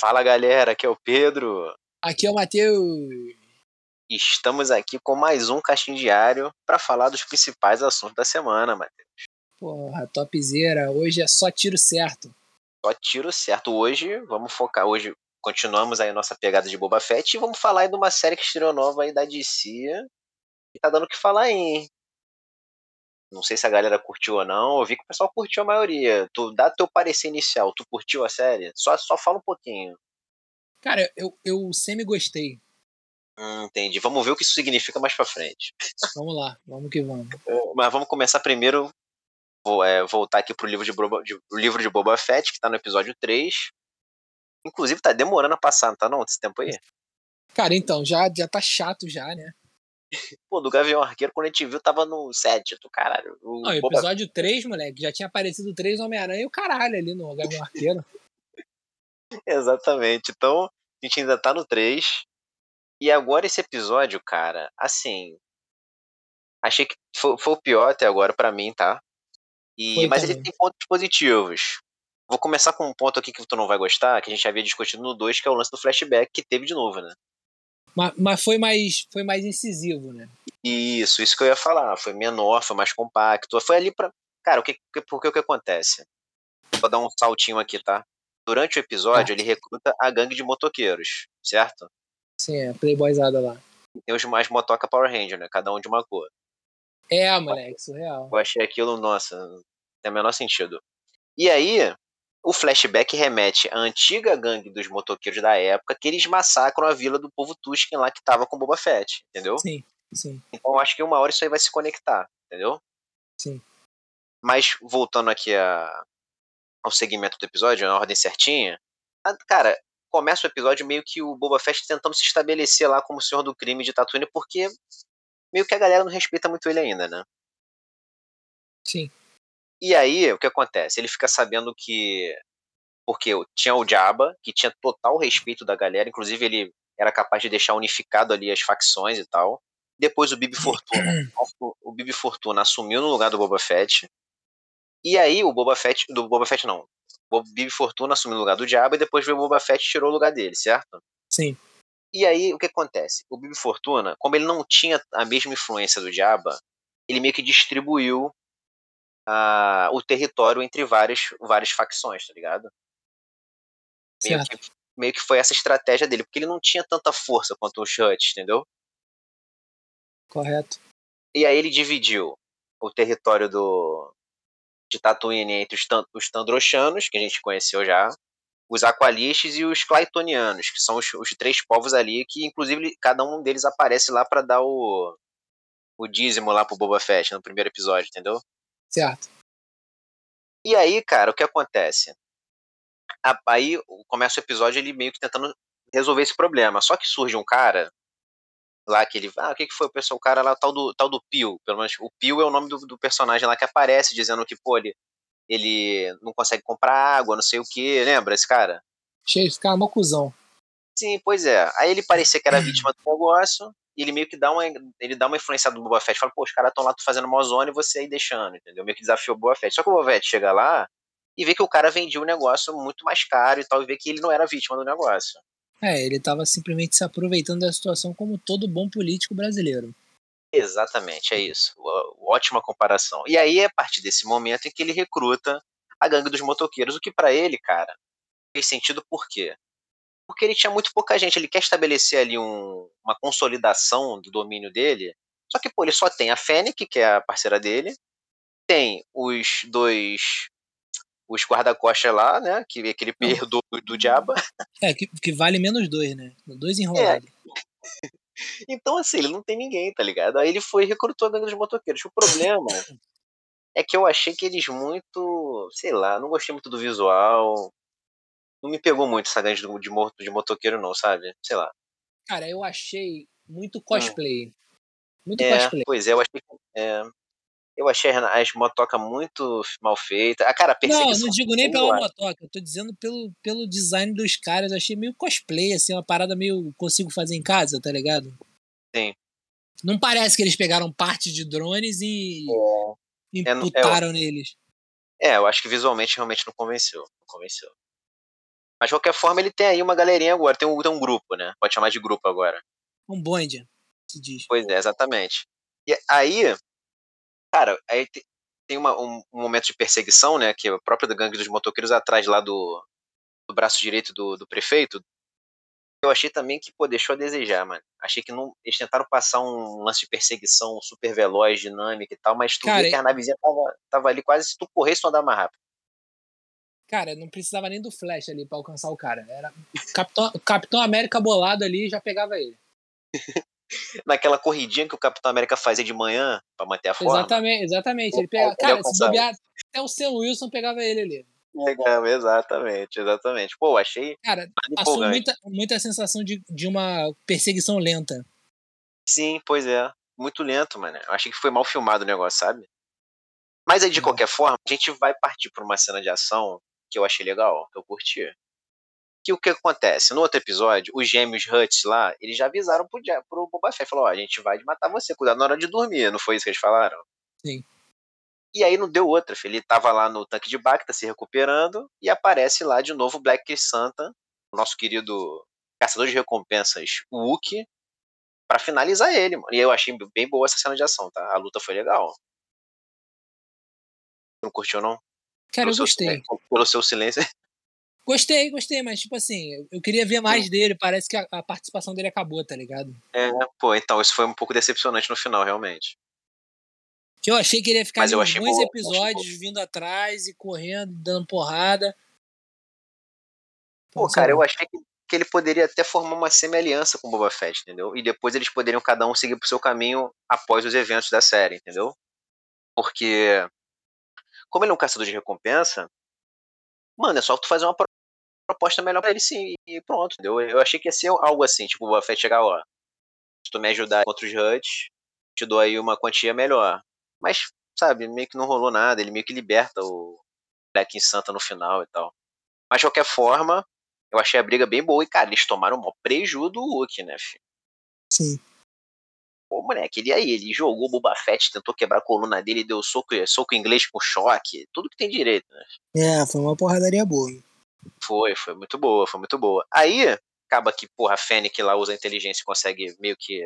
Fala galera, aqui é o Pedro. Aqui é o Matheus. Estamos aqui com mais um Caixinho Diário para falar dos principais assuntos da semana, Matheus. Porra, topzera. Hoje é só tiro certo. Só tiro certo. Hoje, vamos focar. Hoje continuamos aí a nossa pegada de Boba Fett e vamos falar aí de uma série que estreou nova aí da DC. E tá dando o que falar aí, hein? Não sei se a galera curtiu ou não. Eu vi que o pessoal curtiu a maioria. Tu dá teu parecer inicial. Tu curtiu a série? Só, só fala um pouquinho. Cara, eu, eu semi gostei. Hum, entendi. Vamos ver o que isso significa mais pra frente. Vamos lá, vamos que vamos. Mas vamos começar primeiro. Vou é, voltar aqui pro livro de, Boba, de, livro de Boba Fett, que tá no episódio 3. Inclusive, tá demorando a passar, não tá não, esse tempo aí? Cara, então, já, já tá chato já, né? Pô, do Gavião Arqueiro, quando a gente viu, tava no 7, do caralho. O Não, episódio Boba... 3, moleque, já tinha aparecido 3 Homem-Aranha e o caralho ali no Gavião Arqueiro. Exatamente. Então, a gente ainda tá no 3. E agora esse episódio, cara, assim. Achei que foi, foi o pior até agora para mim, tá? E, mas também. ele tem pontos positivos. Vou começar com um ponto aqui que tu não vai gostar, que a gente havia discutido no 2, que é o lance do flashback que teve de novo, né? Mas, mas foi, mais, foi mais incisivo, né? Isso, isso que eu ia falar. Foi menor, foi mais compacto. Foi ali pra. Cara, o que, porque o que acontece? Vou dar um saltinho aqui, tá? Durante o episódio, ah. ele recruta a gangue de motoqueiros, certo? Sim, é, playboyzada lá. tem os mais motoca Power Ranger, né? Cada um de uma cor. É, moleque, surreal. Eu achei aquilo, nossa, não tem o menor sentido. E aí, o flashback remete à antiga gangue dos motoqueiros da época que eles massacram a vila do povo Tusken lá que tava com Boba Fett, entendeu? Sim, sim. Então acho que uma hora isso aí vai se conectar, entendeu? Sim. Mas voltando aqui a, ao segmento do episódio, na ordem certinha, cara, começa o episódio meio que o Boba Fett tentando se estabelecer lá como senhor do crime de Tatooine, porque meio que a galera não respeita muito ele ainda, né? Sim. E aí, o que acontece? Ele fica sabendo que. Porque tinha o Jabba, que tinha total respeito da galera, inclusive ele era capaz de deixar unificado ali as facções e tal. Depois o Bibi Fortuna. o Bibi Fortuna assumiu no lugar do Boba Fett. E aí o Boba Fett. Do Boba Fett não. O Bibi Fortuna assumiu no lugar do Jabba e depois veio o Boba Fett e tirou o lugar dele, certo? Sim. E aí o que acontece? O Bibi Fortuna, como ele não tinha a mesma influência do Jabba, ele meio que distribuiu a, o território entre várias, várias facções, tá ligado? Meio que, meio que, foi essa estratégia dele, porque ele não tinha tanta força quanto o Shut, entendeu? Correto. E aí ele dividiu o território do de Tatooine entre os, os Tandrochanos, que a gente conheceu já, os Aqualistes e os Claytonianos, que são os, os, três povos ali, que inclusive cada um deles aparece lá para dar o, o dízimo lá pro Boba Fett no primeiro episódio, entendeu? Certo. E aí, cara, o que acontece? Aí começa o episódio ele meio que tentando resolver esse problema. Só que surge um cara lá que ele. Ah, o que, que foi o pessoal? O cara lá, tal do, tal do Pio. Pelo menos o Pio é o nome do, do personagem lá que aparece, dizendo que, pô, ele, ele não consegue comprar água, não sei o que. Lembra esse cara? Cheio, esse cara é uma cuzão. Sim, pois é. Aí ele parecia que era vítima do negócio ele meio que dá uma, ele dá uma influência do Boba Fett, fala, pô, os caras estão lá fazendo uma zona e você aí deixando, entendeu? Meio que desafiou o Boba Fett. Só que o Boba Fett chega lá e vê que o cara vendia um negócio muito mais caro e tal, e vê que ele não era vítima do negócio. É, ele estava simplesmente se aproveitando da situação como todo bom político brasileiro. Exatamente, é isso. Ótima comparação. E aí é a partir desse momento em que ele recruta a gangue dos motoqueiros, o que para ele, cara, fez sentido por quê? Porque ele tinha muito pouca gente. Ele quer estabelecer ali um, uma consolidação do domínio dele. Só que, pô, ele só tem a Fennec, que é a parceira dele, tem os dois. Os guarda-costas lá, né? Que aquele perdo do, do diabo. É, que, que vale menos dois, né? Dois enrolados. É. Então, assim, ele não tem ninguém, tá ligado? Aí ele foi e recrutou a gangue dos motoqueiros. O problema é que eu achei que eles muito. Sei lá, não gostei muito do visual não me pegou muito essa grande de, de, de motoqueiro, não, sabe? Sei lá. Cara, eu achei muito hum. cosplay. Hum. Muito é, cosplay. Pois é, eu achei. É, eu achei as motoca muito mal feita. A cara, Não, não digo nem pela motoca, eu tô dizendo pelo, pelo design dos caras. Eu achei meio cosplay, assim, uma parada meio consigo fazer em casa, tá ligado? Sim. Não parece que eles pegaram parte de drones e é. é imputaram é, neles. É, eu acho que visualmente realmente não convenceu. Não convenceu. Mas de qualquer forma, ele tem aí uma galerinha agora, tem um, tem um grupo, né? Pode chamar de grupo agora. Um bonde, se diz. Pois é, exatamente. E aí, cara, aí tem, uma, um, um, momento de perseguição, né? Que é o próprio gangue dos motoqueiros atrás lá do, do braço direito do, do prefeito. Eu achei também que, pô, deixou a desejar, mano. Achei que não, eles tentaram passar um lance de perseguição super veloz, dinâmica e tal, mas tu Cara, vê que a navezinha tava, tava ali quase se tu corresse, tu andar mais rápido. Cara, não precisava nem do flash ali para alcançar o cara. Era o Capitão, o Capitão América bolado ali já pegava ele. Naquela corridinha que o Capitão América fazia de manhã para manter a forma. Exatamente, exatamente. Ele pega, cara, se bobear, até o Sam Wilson pegava ele ali. Legal, exatamente, exatamente. Pô, achei. Cara, passou muita, muita sensação de, de uma perseguição lenta. Sim, pois é. Muito lento, mano. Eu achei que foi mal filmado o negócio, sabe? Mas aí, de é. qualquer forma, a gente vai partir pra uma cena de ação que eu achei legal, que eu curti. Que o que acontece? No outro episódio, os gêmeos Huts lá, eles já avisaram pro, pro Boba Fett, falou, ó, a gente vai matar você, cuidado na hora de dormir, não foi isso que eles falaram? Sim. E aí não deu outra, ele tava lá no tanque de Bacta se recuperando e aparece lá de novo Black Santa, o nosso querido caçador de recompensas, o Wookie, para finalizar ele, mano. E eu achei bem boa essa cena de ação, tá? A luta foi legal. Não curtiu, não? Cara, eu gostei. Seu, pelo seu silêncio. Gostei, gostei, mas tipo assim, eu queria ver mais Sim. dele. Parece que a, a, participação dele acabou, tá ligado? É, pô, então isso foi um pouco decepcionante no final, realmente. Que eu achei que ele ia ficar mas alguns boa, episódios vindo atrás e correndo, dando porrada. Pô, cara, eu achei que, que ele poderia até formar uma semi-aliança com o Boba Fett, entendeu? E depois eles poderiam cada um seguir pro seu caminho após os eventos da série, entendeu? Porque como ele é um caçador de recompensa, mano, é só tu fazer uma proposta melhor para ele sim, e pronto, entendeu? Eu achei que ia ser algo assim, tipo, o Boba Fett chegar, ó, se tu me ajudar contra os Huts, te dou aí uma quantia melhor. Mas, sabe, meio que não rolou nada, ele meio que liberta o Black em Santa no final e tal. Mas, de qualquer forma, eu achei a briga bem boa e, cara, eles tomaram maior prejuízo do Hulk, né, filho? Sim. Pô, moleque, ele aí, ele jogou o Boba Fett, tentou quebrar a coluna dele, deu soco, soco inglês com choque, tudo que tem direito, né? É, foi uma porradaria boa. Foi, foi muito boa, foi muito boa. Aí, acaba que, porra, a Fennec lá usa a inteligência e consegue meio que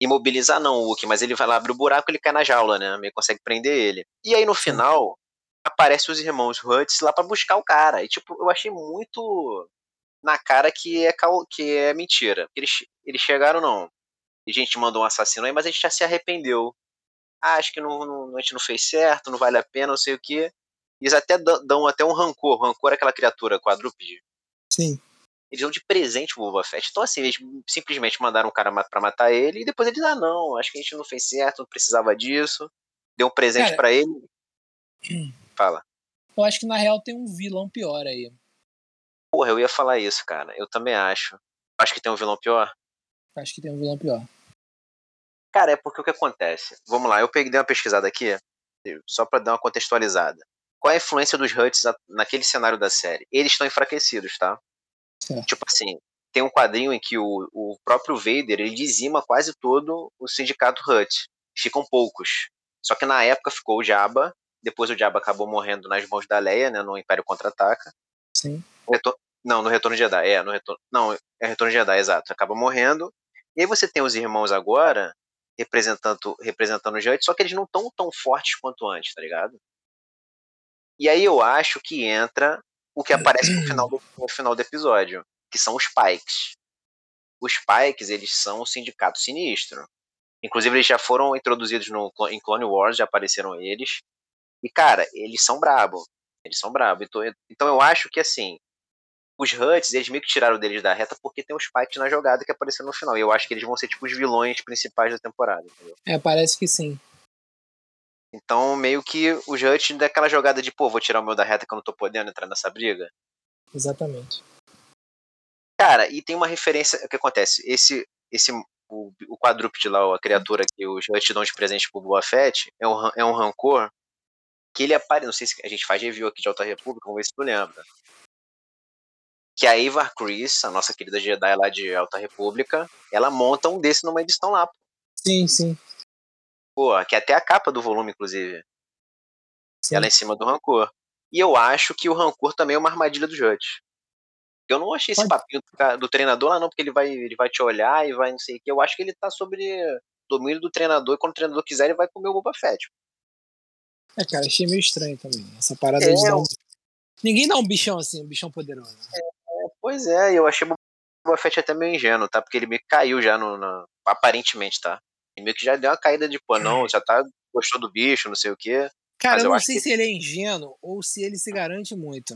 imobilizar não o Hulk, mas ele vai lá, abre o buraco ele cai na jaula, né? Meio consegue prender ele. E aí no final, aparece os irmãos Hutz lá para buscar o cara. E tipo, eu achei muito na cara que é, que é mentira. Eles, eles chegaram, não a gente mandou um assassino aí, mas a gente já se arrependeu. Ah, acho que não, não, a gente não fez certo, não vale a pena, não sei o que. Eles até dão até um rancor. Rancor aquela criatura quadrúpede. Sim. Eles dão de presente o Boba Fett. Então, assim, eles simplesmente mandaram um cara pra matar ele e depois eles, ah, não, acho que a gente não fez certo, não precisava disso. Deu um presente para ele. Fala. Eu acho que na real tem um vilão pior aí. Porra, eu ia falar isso, cara. Eu também acho. Acho que tem um vilão pior. Acho que tem um vilão pior. Cara, é porque o que acontece? Vamos lá, eu peguei uma pesquisada aqui, só para dar uma contextualizada. Qual é a influência dos Huts naquele cenário da série? Eles estão enfraquecidos, tá? Certo. Tipo assim, tem um quadrinho em que o, o próprio Vader ele dizima quase todo o sindicato Hut. Ficam poucos. Só que na época ficou o Jabba, depois o Jabba acabou morrendo nas mãos da Leia, né, no Império Contra-Ataca. Sim. Retor... Não, no Retorno de Jedi, é, no Retorno... Não, é Retorno de Jedi, exato. Acaba morrendo. E aí você tem os irmãos agora, representando, representando os Judge, só que eles não estão tão fortes quanto antes, tá ligado? E aí eu acho que entra o que aparece no final do, no final do episódio, que são os Pikes. Os Pikes, eles são um sindicato sinistro. Inclusive, eles já foram introduzidos no, em Clone Wars, já apareceram eles. E, cara, eles são brabo. Eles são brabo. Então, então eu acho que, assim, os Huts, eles meio que tiraram deles da reta porque tem os Pikes na jogada que apareceram no final. E eu acho que eles vão ser tipo os vilões principais da temporada, entendeu? É, parece que sim. Então, meio que os Huts daquela jogada de, pô, vou tirar o meu da reta que eu não tô podendo entrar nessa briga. Exatamente. Cara, e tem uma referência. O que acontece? Esse. esse o, o quadrúpede lá, a criatura que os Huts dão de presente pro Boa Fett, é um, é um rancor que ele aparece. Não sei se a gente faz review aqui de Alta República, vamos ver se tu lembra que a Eva Chris, a nossa querida Jedi lá de Alta República, ela monta um desse numa edição lá. Sim, sim. Pô, que é até a capa do volume, inclusive. Sim. Ela é em cima do Rancor. E eu acho que o rancor também é uma armadilha dos Hutt. Eu não achei esse Pode- papinho do, do treinador lá, não, porque ele vai, ele vai te olhar e vai não sei o que. Eu acho que ele tá sobre domínio do treinador e quando o treinador quiser, ele vai comer o Boba Fett. É, cara, achei meio estranho também. Essa parada É, de dar um... Ninguém dá um bichão assim, um bichão poderoso. Pois é, eu achei o Boba Fett até meio ingênuo, tá? Porque ele meio que caiu já no. no- aparentemente, tá? Ele meio que já deu uma caída de, pô, não, já tá. gostou do bicho, não sei o quê. Cara, Mas eu não sei que- se ele é ingênuo ou se ele se garante muito.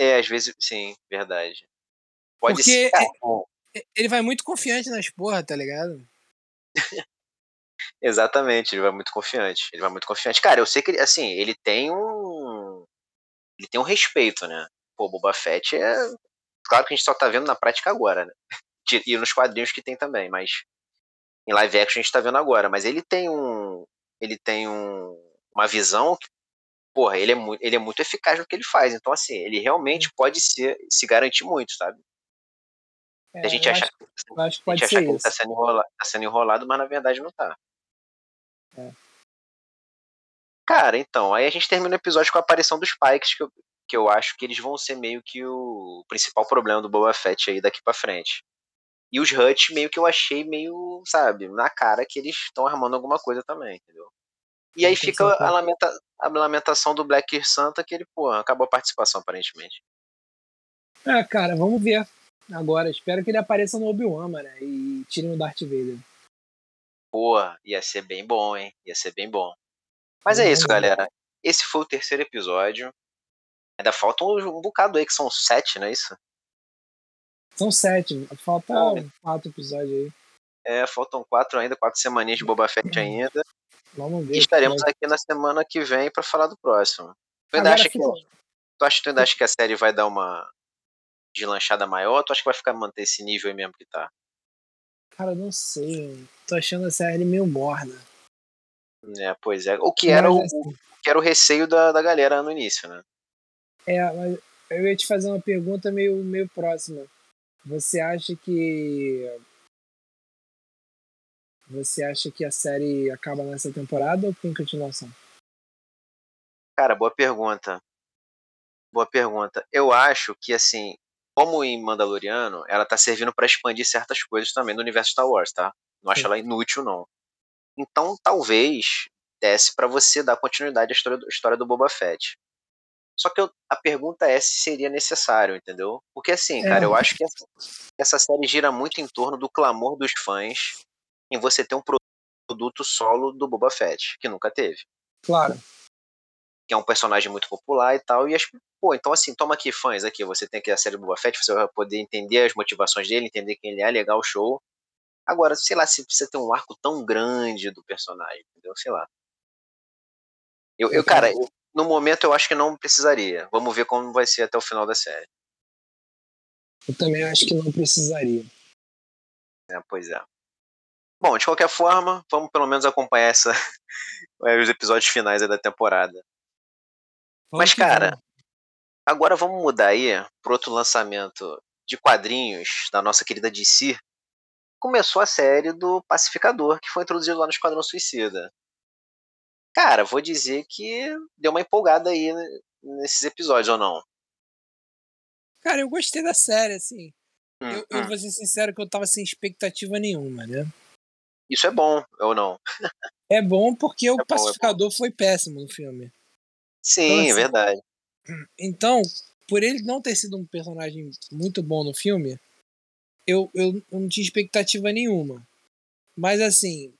É, às vezes, sim, verdade. Pode Porque ser. Cara, bom, Ele vai muito confiante nas porra, tá ligado? Exatamente, ele vai muito confiante. Ele vai muito confiante. Cara, eu sei que ele, assim, ele tem um. Ele tem um respeito, né? Pô, Boba Fett é. Claro que a gente só tá vendo na prática agora, né? E nos quadrinhos que tem também, mas. Em live action a gente tá vendo agora. Mas ele tem um. Ele tem um. Uma visão que. Porra, ele é, muito, ele é muito eficaz no que ele faz. Então, assim, ele realmente pode ser, se garantir muito, sabe? É, a gente acha, que a gente pode acha ser que ele tá sendo, enrola, tá sendo enrolado, mas na verdade não tá. É. Cara, então, aí a gente termina o episódio com a aparição dos Pikes, que eu, que eu acho que eles vão ser meio que o principal problema do Boba Fett aí daqui pra frente. E os Hutt meio que eu achei meio, sabe, na cara que eles estão armando alguma coisa também, entendeu? E aí fica a, lamenta, a lamentação do Black Santa que ele, pô, acabou a participação aparentemente. É, cara, vamos ver. Agora, espero que ele apareça no Obi-Wan, mano, e tire o Darth Vader. Pô, ia ser bem bom, hein? Ia ser bem bom. Mas é Vamos isso, galera. Esse foi o terceiro episódio. Ainda falta um, um bocado aí, que são sete, não é isso? São sete, falta quatro episódios aí. É, faltam quatro ainda, quatro semaninhas de Boba Fett ainda. Vamos ver. E estaremos aqui na semana que vem pra falar do próximo. Tu ainda Agora acha que, tu acha, tu ainda acha que a série vai dar uma deslanchada maior? Ou tu acha que vai ficar manter esse nível aí mesmo que tá? Cara, não sei. mano. Tô achando a série meio morna. É, pois é. O que era o, Mas, assim, o que era o receio da, da galera no início, né? É, mas eu ia te fazer uma pergunta meio, meio próxima. Você acha que. Você acha que a série acaba nessa temporada ou tem continuação? Cara, boa pergunta. Boa pergunta. Eu acho que, assim, como em Mandaloriano, ela tá servindo pra expandir certas coisas também do universo Star Wars, tá? Não acho Sim. ela inútil, não. Então, talvez desse pra você dar continuidade à história do, história do Boba Fett. Só que eu- a pergunta é se seria necessário, entendeu? Porque, assim, É. cara, eu acho que essa, essa série gira muito em torno do clamor dos fãs em você ter um pro- produto solo do Boba Fett, que nunca teve Claro. que é um personagem muito popular e tal. E as, pô, então assim, toma aqui, fãs, aqui, você tem aqui a série do Boba Fett, você vai poder entender as motivações dele, entender quem ele é, legal, show. Agora, sei lá, se precisa ter um arco tão grande do personagem, entendeu? Sei lá. Eu, eu cara, eu- no momento eu acho que não precisaria. Vamos ver como vai ser até o final da série. Eu também acho que não precisaria. né? Pois é. Bom, de qualquer forma, vamos pelo menos acompanhar essa, os episódios finais da temporada. Vamos Mas, cara, vamos. Agora vamos mudar aí para outro lançamento de quadrinhos da nossa querida DC. Começou a série do Pacificador, que foi introduzido lá no Esquadrão Suicida. Cara, vou dizer que deu uma empolgada aí nesses episódios, ou não? Cara, eu gostei da série, assim. Hum, Eu, eu hum. vou ser sincero que eu tava sem expectativa nenhuma, né? Isso é bom, ou não? É bom porque o bom, é pacificador foi péssimo no filme. Sim, Então, é assim, verdade. Então, por ele não ter sido um personagem muito bom no filme, eu, eu não tinha expectativa nenhuma. Mas assim,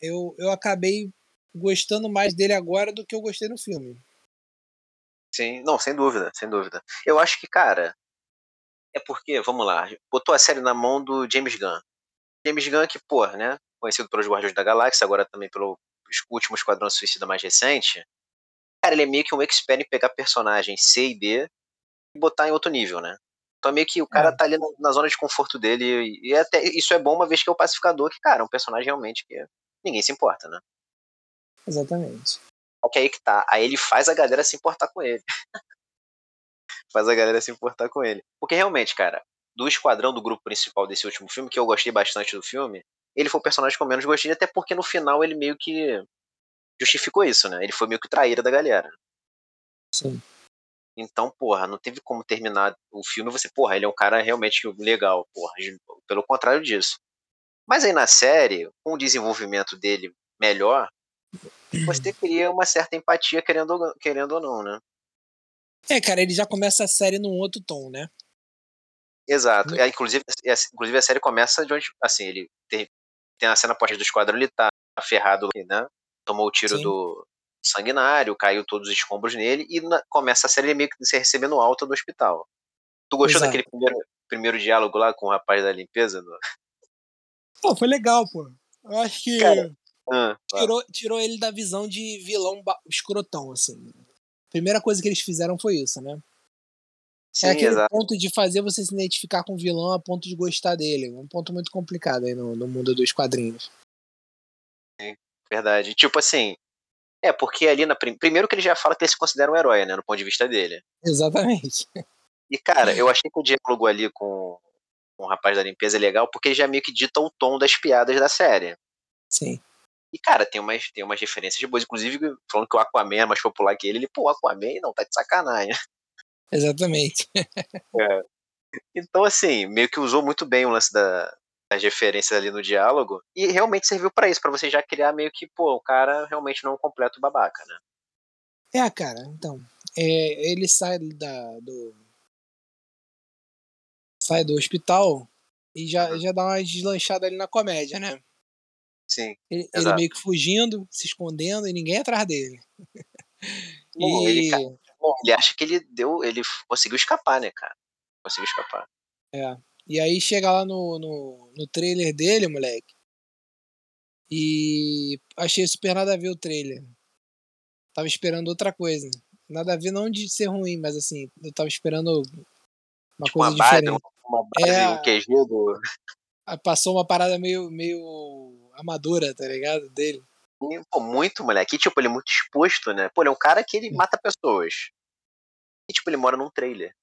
eu, eu acabei gostando mais dele agora do que eu gostei no filme. Sim, não, sem dúvida, sem dúvida. Eu acho que, cara, é porque, vamos lá, botou a série na mão do James Gunn. James Gunn que, pô, né, conhecido pelos Guardiões da Galáxia, agora também pelo último Esquadrão Suicida mais recente. Cara, ele é meio que um expert em pegar personagens C e D e botar em outro nível, né? Então meio que o cara É. tá ali na, na zona de conforto dele e, e até isso é bom uma vez que é o pacificador, que, cara, é um personagem realmente que ninguém se importa, né? Exatamente. Só que aí que tá. Aí ele faz a galera se importar com ele. faz a galera se importar com ele. Porque realmente, cara, do esquadrão do grupo principal desse último filme, que eu gostei bastante do filme, ele foi o personagem que eu menos gostei, até porque no final ele meio que justificou isso, né? Ele foi meio que traíra da galera. Sim. Então, porra, não teve como terminar o filme você, porra, ele é um cara realmente legal, porra. Pelo contrário disso. Mas aí na série, com o desenvolvimento dele melhor, você cria uma certa empatia, querendo, querendo ou não, né? É, cara, ele já começa a série num outro tom, né? Exato. É, inclusive, é, inclusive a série começa de onde, assim, ele tem, tem a cena pós do esquadrão, ele tá ferrado, né? Tomou o tiro Sim. do sanguinário, caiu todos os escombros nele e na, começa a série meio que se recebendo alta do hospital. Tu gostou Exato. daquele primeiro, primeiro diálogo lá com o rapaz da limpeza? No... Pô, foi legal, pô. Eu acho que Cara, ah, tirou, tirou ele da visão de vilão escrotão, assim. Primeira coisa que eles fizeram foi isso, né? É Sim, é aquele exato. ponto de fazer você se identificar com o vilão a ponto de gostar dele. Um ponto muito complicado aí no, no mundo dos quadrinhos. Sim, verdade. Tipo assim, é, porque ali na. Primeiro que ele já fala que ele se considera um herói, né? No ponto de vista dele. Exatamente. E, cara, eu achei que o diálogo ali com, com o rapaz da limpeza é legal, porque ele já meio que dita o tom das piadas da série. Sim. E, cara, tem umas, tem umas referências boas, inclusive falando que o Aquaman é mais popular que ele, ele, pô, o Aquaman não, tá de sacanagem. Exatamente. é. Então, assim, meio que usou muito bem o lance da, das referências ali no diálogo e realmente serviu para isso, para você já criar meio que, pô, o cara realmente não é um completo babaca, né? É, cara, então, é, ele sai da, do sai do hospital e já, uhum. já dá uma deslanchada ali na comédia, né? Sim. Ele, ele, meio que fugindo, se escondendo e ninguém atrás dele. Bom, e... ele, bom, ele acha que ele deu. Ele conseguiu escapar, né, cara? Conseguiu escapar. É. E aí chega lá no, no, no trailer dele, moleque. E achei super nada a ver o trailer. Tava esperando outra coisa. Nada a ver não de ser ruim, mas assim, eu tava esperando uma tipo coisa uma diferente. Base, uma base, é, um do... Passou uma parada meio, meio amadora, tá ligado? Dele. Pô, muito, moleque. E, tipo, ele é muito exposto, né? Pô, ele é um cara que ele mata pessoas. E, tipo, ele mora num trailer.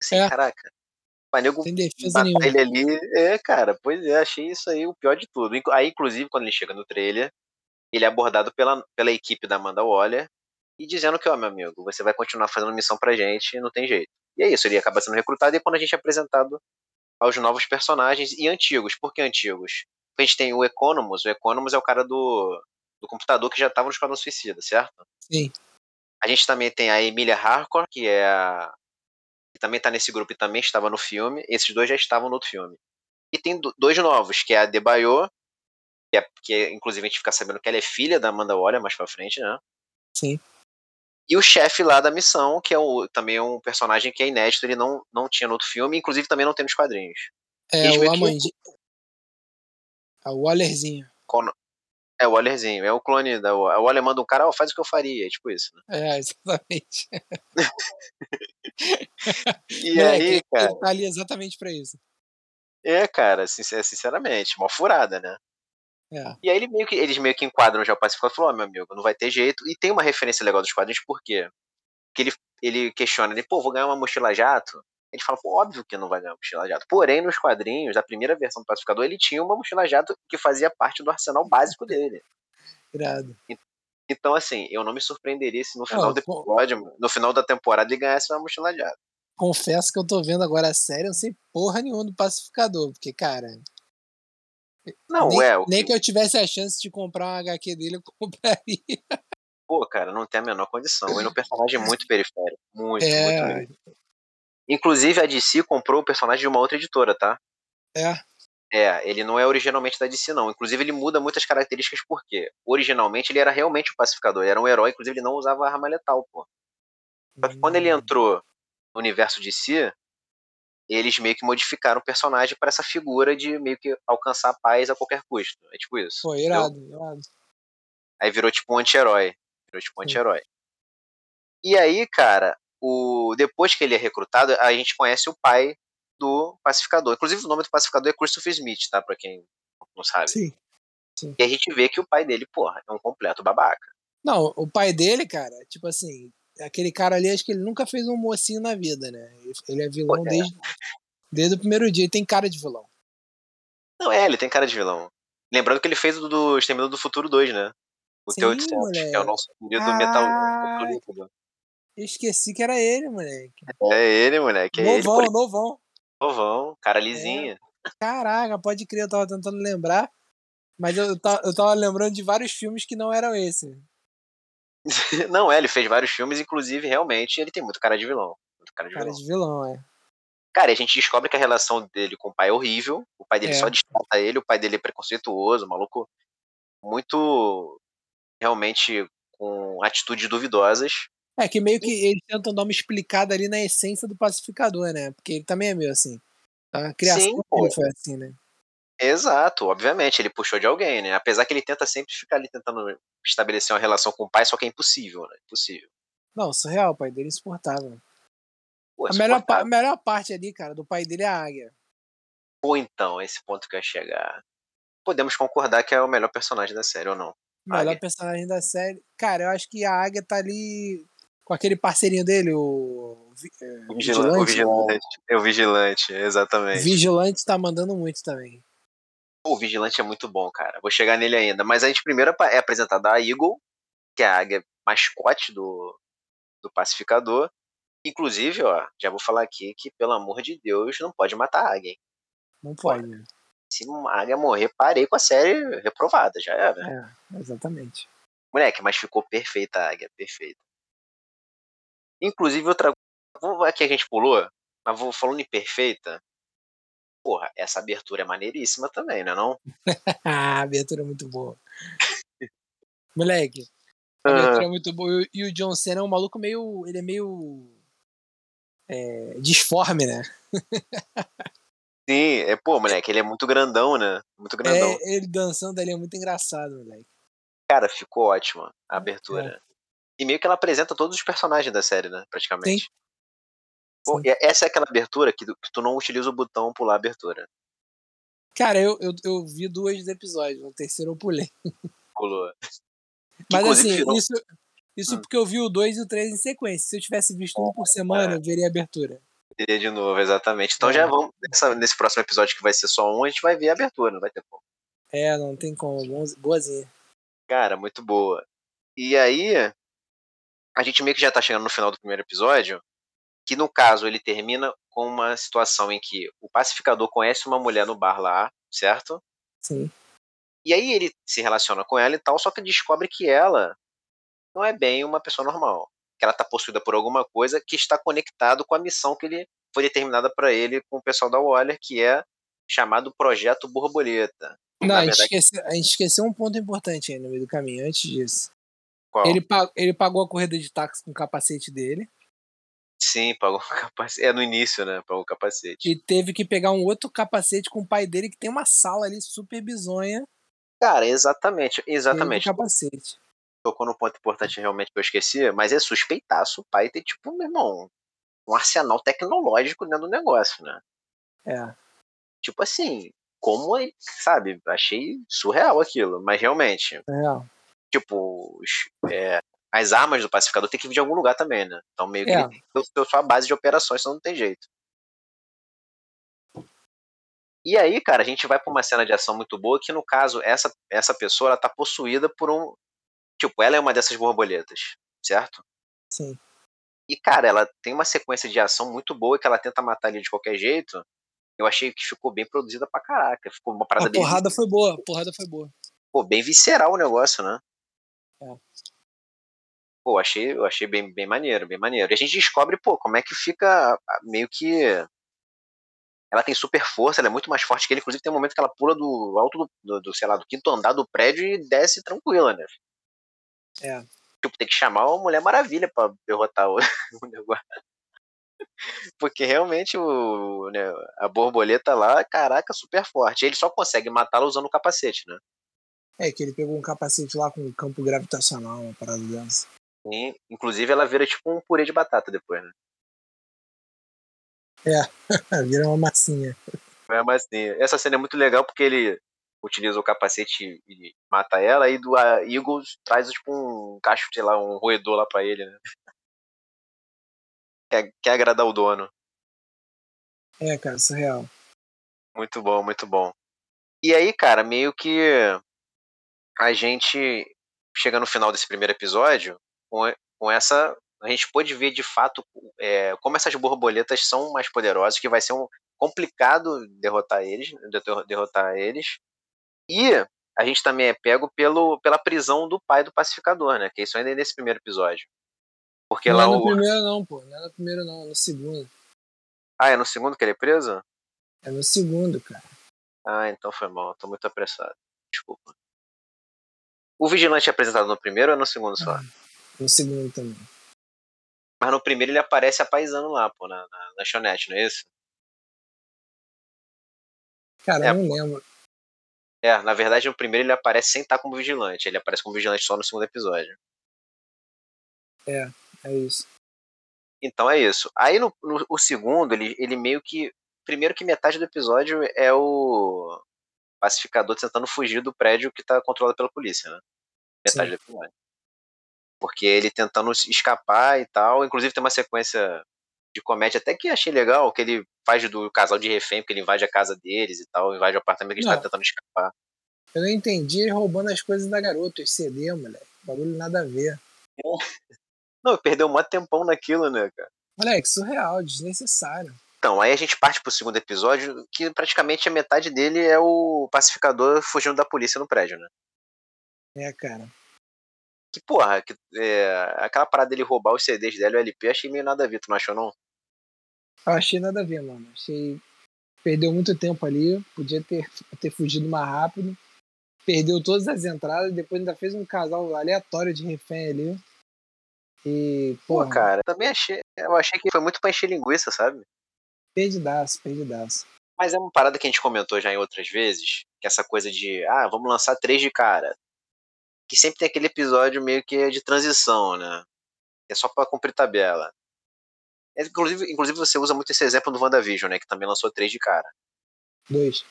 Assim, é. caraca. Sem defesa nenhuma. ele ali. É, cara, pois é, achei isso aí o pior de tudo. Aí, inclusive, quando ele chega no trailer, ele é abordado pela, pela equipe da Amanda Waller e dizendo que, ó, meu amigo, você vai continuar fazendo missão pra gente, não tem jeito. E é isso, ele acaba sendo recrutado e quando a gente é apresentado aos novos personagens e antigos. Por que antigos? A gente tem o Economus. O Economus é o cara do, do computador que já estava no Esquadrão Suicida, certo? Sim. A gente também tem a Emilia Harcourt, que é a, que também está nesse grupo e também estava no filme. Esses dois já estavam no outro filme. E tem dois novos, que é a Debayo, que, é, que é, inclusive a gente fica sabendo que ela é filha da Amanda Waller mais pra frente, né? Sim. E o chefe lá da missão, que é o, também é um personagem que é inédito, ele não, não tinha no outro filme, inclusive também não tem nos quadrinhos. É, o Amandi... É o Wallerzinho. É o Wallerzinho, é o clone da. O Waller manda um cara, oh, faz o que eu faria, é tipo isso, né? É, exatamente. e é, aí, cara. Ele tá ali exatamente pra isso. É, cara, sinceramente, uma furada, né? É. E aí ele meio que, eles meio que enquadram já o pacificador e falou, oh, meu amigo, não vai ter jeito. E tem uma referência legal dos quadrinhos, por quê? Porque ele, ele questiona, ele, pô, vou ganhar uma mochila jato. Ele fala, pô, óbvio que não vai ganhar mochila jato. Porém, nos quadrinhos, da primeira versão do Pacificador, ele tinha uma mochila jato que fazia parte do arsenal básico dele. Irado. Então, assim, eu não me surpreenderia se no final oh, do episódio, no final da temporada, ele ganhasse uma mochila jato. Confesso que eu tô vendo agora a série, eu não sei porra nenhuma do Pacificador, porque, cara. Não, nem, é. Nem que eu tivesse a chance de comprar um HQ dele, eu compraria. Pô, cara, não tem a menor condição. Ele é um personagem muito periférico. Muito, é... muito. Inclusive, a DC comprou o personagem de uma outra editora, tá? É. É, ele não é originalmente da DC, não. Inclusive, ele muda muitas características, porque originalmente ele era realmente o pacificador, ele era um herói, inclusive ele não usava arma letal, pô. Só que quando ele hum. entrou no universo DC, eles meio que modificaram o personagem para essa figura de meio que alcançar a paz a qualquer custo. É tipo isso. Pô, irado, irado. Aí virou tipo um anti-herói. Virou tipo um anti-herói. E aí, cara, o, depois que ele é recrutado, a gente conhece o pai do pacificador. Inclusive, o nome do pacificador é Christopher Smith, tá? Pra quem não sabe. Sim. Sim. E a gente vê que o pai dele, porra, é um completo babaca. Não, o pai dele, cara, tipo assim, aquele cara ali, acho que ele nunca fez um mocinho na vida, né? Ele é vilão é. Desde, desde o primeiro dia, ele tem cara de vilão. Não, é, ele tem cara de vilão. Lembrando que ele fez o do Exterminador do Futuro 2, né? O T-800, que é o nosso querido ah... metal líquido. Esqueci que era ele, moleque. É ele, moleque. É novão, ele, novão. Novão, cara lisinha. É. Caraca, pode crer, eu tava tentando lembrar. Mas eu, eu, tava, eu tava lembrando de vários filmes que não eram esse. não, é, ele fez vários filmes, inclusive, realmente, ele tem muito cara de vilão. Muito cara de cara vilão. de vilão, é. Cara, e a gente descobre que a relação dele com o pai é horrível. O pai dele É. só destrata ele, o pai dele é preconceituoso, maluco. Muito. Realmente com atitudes duvidosas. É que meio que eles tentam dar uma explicada ali na essência do pacificador, né? Porque ele também é meio assim. A criação Sim, foi assim, né? Exato, obviamente, ele puxou de alguém, né? Apesar que ele tenta sempre ficar ali tentando estabelecer uma relação com o pai, só que é impossível, né? Impossível. Não, surreal, o pai dele é insuportável. Pô, A melhor, a melhor parte ali, cara, do pai dele é a águia. Pô, então, esse ponto que eu ia chegar. Podemos concordar que é o melhor personagem da série, ou não? O melhor Águia. personagem da série. Cara, eu acho que a águia tá ali com aquele parceirinho dele, o. É, O vigilante. O vigilante, é o vigilante exatamente. Vigilante tá mandando muito também. O vigilante é muito bom, cara. Vou chegar nele ainda. Mas a gente primeiro é apresentada a Eagle, que é a águia mascote do, do pacificador. Inclusive, ó, já vou falar aqui que, pelo amor de Deus, não pode matar a águia. hein? Não pode. né? Se uma águia morrer, parei com a série reprovada, já era. É, exatamente. Moleque, mas ficou perfeita a águia, perfeita. Inclusive, outra vou- aqui a gente pulou, mas vou falando em perfeita. Porra, essa abertura é maneiríssima também, né não? Ah, a abertura é muito boa. Moleque, a abertura é muito boa. E o John Cena é um maluco meio. Ele é meio. é, disforme, né? Sim, é, pô, moleque, ele é muito grandão, né? Muito grandão. É, ele dançando ali é muito engraçado, moleque. Cara, ficou ótima a abertura. E meio que ela apresenta todos os personagens da série, né? Praticamente. Sim. Pô, Sim. e essa é aquela abertura que tu, que tu não utiliza o botão pular a abertura. Cara, eu, eu, eu vi dois episódios, no terceiro eu pulei. Pulou. Mas assim, virou- isso, isso Hum. porque eu vi o dois e o três em sequência. Se eu tivesse visto um por semana, é. eu veria a abertura. Teria de novo, exatamente. Então É. já vamos. nessa- nesse próximo episódio que vai ser só um, a gente vai ver a abertura, não vai ter como. É, não tem como. Boazinha. Cara, muito boa. E aí, a gente meio que já tá chegando no final do primeiro episódio, que no caso ele termina com uma situação em que o pacificador conhece uma mulher no bar lá, certo? Sim. E aí ele se relaciona com ela e tal, só que descobre que ela não é bem uma pessoa normal. Que ela tá possuída por alguma coisa que está conectado com a missão que ele foi determinada para ele com o pessoal da Waller, que é chamado Projeto Borboleta. Não, a gente, esqueceu, a gente esqueceu um ponto importante aí no meio do caminho, antes disso. Qual? Ele, ele pagou a corrida de táxi com o capacete dele Sim, pagou o capacete. É no início, né? Pagou o capacete. e teve que pegar um outro capacete com o pai dele, que tem uma sala ali super bizonha. Cara, exatamente, exatamente. capacete. Tocou no ponto importante realmente que eu esqueci, mas é suspeitaço o pai ter, tipo, meu irmão, um arsenal tecnológico dentro do negócio, né? É. Tipo assim, como ele, sabe? Achei surreal aquilo, mas realmente, É. tipo, os- é, as armas do pacificador tem que vir de algum lugar também, né? Então meio que É. ele tem sua base de operações, senão não tem jeito. E aí, cara, a gente vai pra uma cena de ação muito boa, que no caso, essa, essa pessoa, ela tá possuída por um. Tipo, ela é uma dessas borboletas, certo? Sim. E, cara, ela tem uma sequência de ação muito boa que ela tenta matar ele de qualquer jeito. Eu achei que ficou bem produzida pra caraca. Ficou uma parada A bem, porrada foi boa, a porrada foi boa. pô, bem visceral o negócio, né? Pô, achei, eu achei bem, bem maneiro, bem maneiro. E a gente descobre, pô, como é que fica ah, meio que. Ela tem super força, ela é muito mais forte que ele. Inclusive, tem um momento que ela pula do alto do, do, do, sei lá, do quinto andar do prédio e desce tranquila, né? É. Tipo, tem que chamar uma Mulher Maravilha pra derrotar o, o negócio. Porque realmente o, né, a borboleta lá, caraca, super forte. Ele só consegue matá-la usando o capacete, né? É que ele pegou um capacete lá com um campo gravitacional, uma parada dessa. E, inclusive, ela vira tipo um purê de batata depois, né? Vira uma massinha. É, mas assim, essa cena é muito legal porque ele utiliza o capacete e mata ela, e do a Eagles traz tipo um cacho, sei lá, um roedor lá pra ele, né? Quer, quer agradar o dono. É, cara, surreal. Muito bom, muito bom. E aí, cara, meio que a gente chega no final desse primeiro episódio com, com essa a gente pôde ver de fato é, como essas borboletas são mais poderosas, que vai ser um complicado derrotar eles, derrotar eles. E a gente também é pego pelo, pela prisão do pai do pacificador, né? Que isso ainda é nesse primeiro episódio. Porque não lá é no o... primeiro não, pô. Não é no primeiro não, é no segundo. Ah, é no segundo que ele é preso? É no segundo, cara. Ah, então foi mal. Tô muito apressado. Desculpa. O vigilante é apresentado no primeiro ou é no segundo só? Ah, no segundo também. Mas no primeiro ele aparece apaisando lá, pô, na, na lanchonete, não é isso? Cara, é, eu não pô. lembro. É, na verdade no primeiro ele aparece sem estar como vigilante. Ele aparece como vigilante só no segundo episódio. É, é isso. Então é isso. Aí no, no o segundo, ele, ele meio que. Primeiro que metade do episódio é o pacificador tentando fugir do prédio que tá controlado pela polícia, né? Metade Sim. do episódio. Porque ele tentando escapar e tal. Inclusive tem uma sequência de comédia até que achei legal, que ele faz do casal de refém, porque ele invade a casa deles e tal, invade o apartamento que eles estão tentando escapar. Eu não entendi ele roubando as coisas da garota, os CD, moleque. Bagulho nada a ver. Não, perdeu um tempão naquilo, né, cara? Moleque, surreal, desnecessário. Então, aí a gente parte pro segundo episódio, que praticamente a metade dele é o pacificador fugindo da polícia no prédio, né? É, cara que, porra, que, é, aquela parada dele roubar os CDs dela, o LP, achei meio nada a ver, tu não achou não? Achei nada a ver, mano. Achei. Perdeu muito tempo ali, podia ter, ter fugido mais rápido. Perdeu todas as entradas, depois ainda fez um casal aleatório de refém ali. E, porra. Pô, cara, também achei. Eu achei que foi muito pra encher linguiça, sabe? Perdidaço, perdidaço. Mas é uma parada que a gente comentou já em outras vezes, que essa coisa de, ah, vamos lançar três de cara que sempre tem aquele episódio meio que de transição, né? É só para cumprir tabela. É, inclusive, inclusive, você usa muito esse exemplo do WandaVision, né? Que também lançou três de cara. Dois.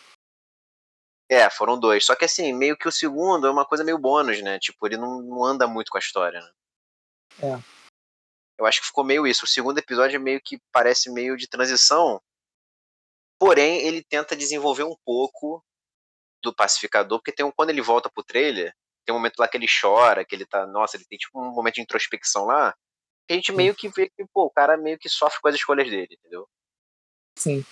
É, foram dois. Só que assim, meio que o segundo é uma coisa meio bônus, né? Tipo, ele não, não anda muito com a história, né? É. Eu acho que ficou meio isso. O segundo episódio é meio que parece meio de transição. Porém, ele tenta desenvolver um pouco do pacificador, porque tem um, quando ele volta pro trailer, tem um momento lá que ele chora, que ele tá, nossa, ele tem tipo um momento de introspecção lá, que a gente meio que vê que, pô, o cara meio que sofre com as escolhas dele, entendeu? Sim.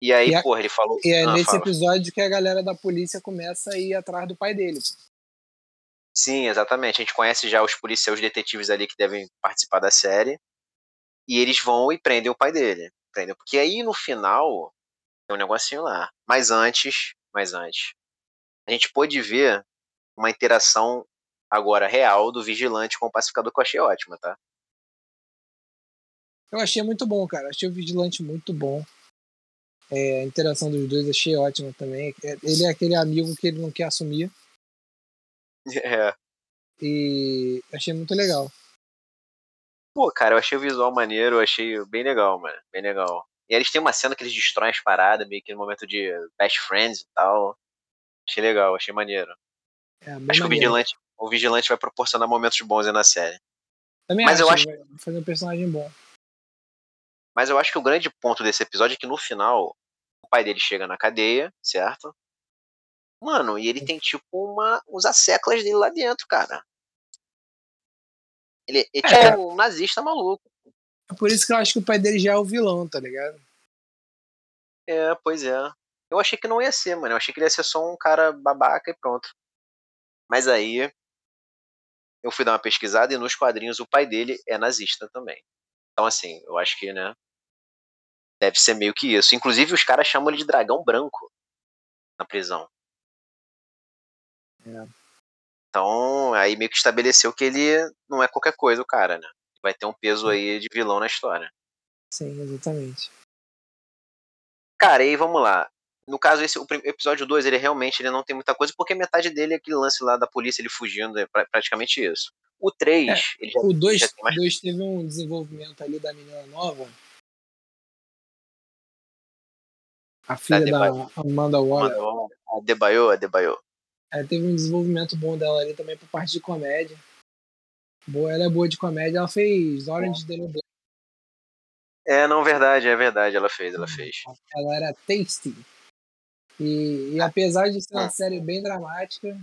E aí, e porra, ele falou. E é ah, nesse fala. episódio que a galera da polícia começa a ir atrás do pai dele. Sim, exatamente. A gente conhece já os policiais, os detetives ali que devem participar da série. E eles vão e prendem o pai dele. Prendem. Porque aí no final tem um negocinho lá. Mas antes, mas antes, a gente pôde ver uma interação agora real do vigilante com o pacificador que eu achei ótima, tá? Eu achei muito bom, cara. Achei o vigilante muito bom. É, a interação dos dois achei ótima também. É, ele é aquele amigo que ele não quer assumir. É. E achei muito legal. Pô, cara, eu achei o visual maneiro, eu achei bem legal, mano. Bem legal. E eles têm uma cena que eles destroem as paradas, meio que no momento de best friends e tal. Achei legal, achei maneiro. É, acho que o vigilante, o vigilante vai proporcionar momentos bons na série. Também Mas acho, eu acho vai fazer um personagem bom. Mas eu acho que o grande ponto desse episódio é que no final o pai dele chega na cadeia, certo? Mano, e ele tem tipo uma uns asseclas dele lá dentro, cara. Ele é, é tipo é. um nazista maluco. É por isso que eu acho que o pai dele já é o vilão, tá ligado? É, pois é. Eu achei que não ia ser, mano. Eu achei que ele ia ser só um cara babaca e pronto. Mas aí eu fui dar uma pesquisada e nos quadrinhos o pai dele é nazista também. Então, assim, eu acho que, né? Deve ser meio que isso. Inclusive, os caras chamam ele de dragão branco na prisão. É. Então, aí meio que estabeleceu que ele não é qualquer coisa, o cara, né? Vai ter um peso aí de vilão na história. Sim, exatamente. Cara, aí vamos lá no caso, esse, o episódio 2, ele realmente ele não tem muita coisa, porque metade dele é aquele lance lá da polícia, ele fugindo, é praticamente isso. O 3, é, ele já, O 2 mais... teve um desenvolvimento ali da menina nova. A filha da, da Amanda Waller. A Debaio, a Debaio. É, teve um desenvolvimento bom dela ali também por parte de comédia. Boa, ela é boa de comédia, ela fez Orange é. Black. É, não, verdade, é verdade, ela fez, ela fez. Ela era Tasty. E, e apesar de ser uma série bem dramática,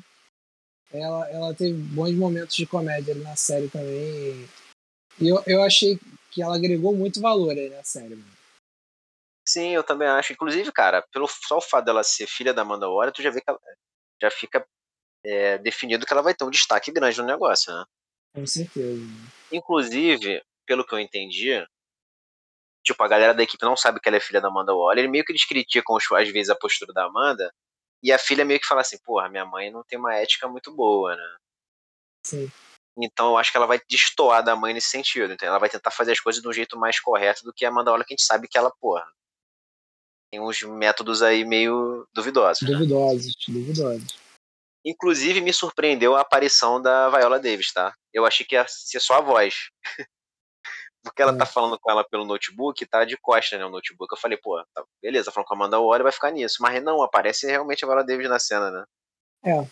ela, ela teve bons momentos de comédia ali na série também. E eu, eu achei que ela agregou muito valor aí na série, mano. Sim, eu também acho. Inclusive, cara, pelo só o fato dela ser filha da Amanda Waller, tu já vê que ela já fica é, definido que ela vai ter um destaque grande no negócio, né? Com certeza. Inclusive, pelo que eu entendi, tipo, a galera da equipe não sabe que ela é filha da Amanda Waller, meio que eles criticam às vezes a postura da Amanda, e a filha meio que fala assim, porra, minha mãe não tem uma ética muito boa, né? Sim. Então eu acho que ela vai destoar da mãe nesse sentido. Então ela vai tentar fazer as coisas de um jeito mais correto do que a Amanda Waller, que a gente sabe que ela, porra, tem uns métodos aí meio duvidosos. Né? Duvidosos, duvidosos. Inclusive me surpreendeu a aparição da Viola Davis, tá? Eu achei que ia ser só a voz. Porque ela tá falando com ela pelo notebook, tá de costa, né, o notebook. Eu falei, pô, tá, beleza, falando com a Amanda Waller vai ficar nisso. Mas não, aparece realmente a Viola Davis na cena, né? É.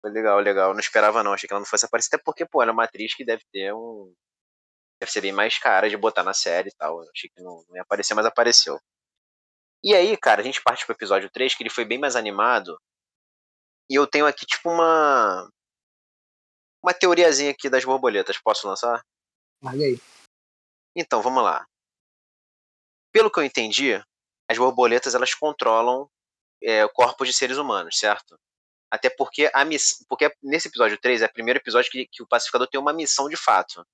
Foi legal, legal. Não esperava não, achei que ela não fosse aparecer, até porque, pô, ela é uma atriz que deve ter um... Deve ser bem mais cara de botar na série e tal. Eu achei que não, não ia aparecer, mas apareceu. E aí, cara, a gente parte pro episódio 3, que ele foi bem mais animado. E eu tenho aqui, tipo, uma. Uma teoriazinha aqui das borboletas. Posso lançar? Larga aí. Então, vamos lá. Pelo que eu entendi, as borboletas elas controlam é, corpos de seres humanos, certo? Até porque a miss... porque nesse episódio 3 é o primeiro episódio que, que o pacificador tem uma missão de fato.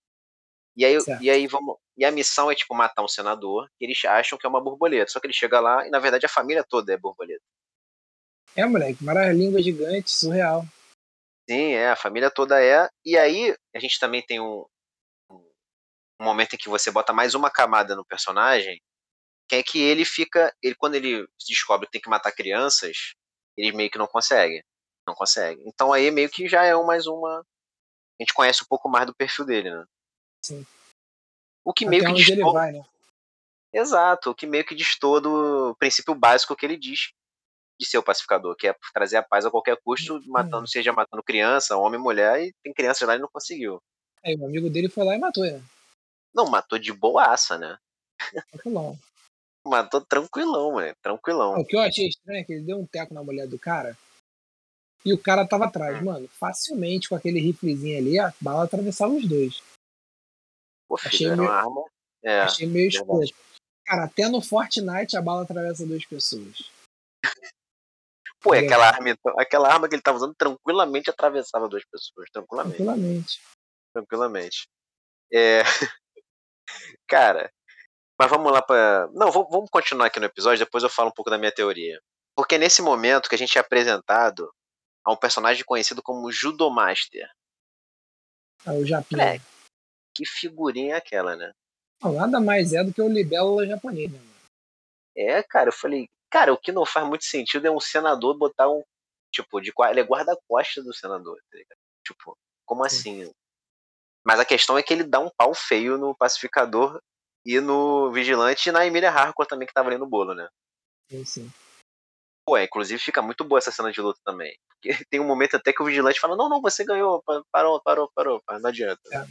E aí, e aí vamos. E a missão é tipo matar um senador, que eles acham que é uma borboleta. Só que ele chega lá e na verdade a família toda é borboleta. É, moleque, mara-língua gigante, surreal. Sim, é, a família toda é. E aí a gente também tem um, um momento em que você bota mais uma camada no personagem, que é que ele fica. Ele, quando ele descobre que tem que matar crianças, ele meio que não consegue. Não consegue. Então aí meio que já é um, mais uma. A gente conhece um pouco mais do perfil dele, né? Sim. O que Até meio que diz ele vai, né? Exato, o que meio que diz todo o princípio básico que ele diz de ser o pacificador, que é trazer a paz a qualquer custo, matando, seja matando criança, homem, mulher, e tem crianças lá e não conseguiu. Aí o amigo dele foi lá e matou, né? Não, matou de boaça, né? Tranquilão. matou tranquilão, mano. Tranquilão. O que eu achei estranho é que ele deu um teco na mulher do cara e o cara tava atrás, hum. mano. Facilmente com aquele riflezinho ali, a bala atravessava os dois. Pô, achei meio, arma. É, achei meio exposto. Cara, até no Fortnite a bala atravessa duas pessoas. Pô, é aquela arma, então, aquela arma que ele tava usando tranquilamente atravessava duas pessoas. Tranquilamente. Tranquilamente. Tranquilamente. É... Cara, mas vamos lá para. Não, vamos continuar aqui no episódio, depois eu falo um pouco da minha teoria. Porque nesse momento que a gente é apresentado a um personagem conhecido como Judomaster. Ah, o Japinha. É, que figurinha é aquela, né? Nada mais é do que o libélula japonês, né, É, cara, eu falei, cara, o que não faz muito sentido é um senador botar um. Tipo, de ele é guarda-costas do senador, tá ligado? Tipo, como Sim. assim? Mas a questão é que ele dá um pau feio no pacificador e no vigilante e na Emília Harcourt também, que tava ali no bolo, né? Sim, sim. Pô, é, inclusive fica muito boa essa cena de luta também. Porque tem um momento até que o vigilante fala: Não, não, você ganhou, parou, parou, parou, não adianta. É.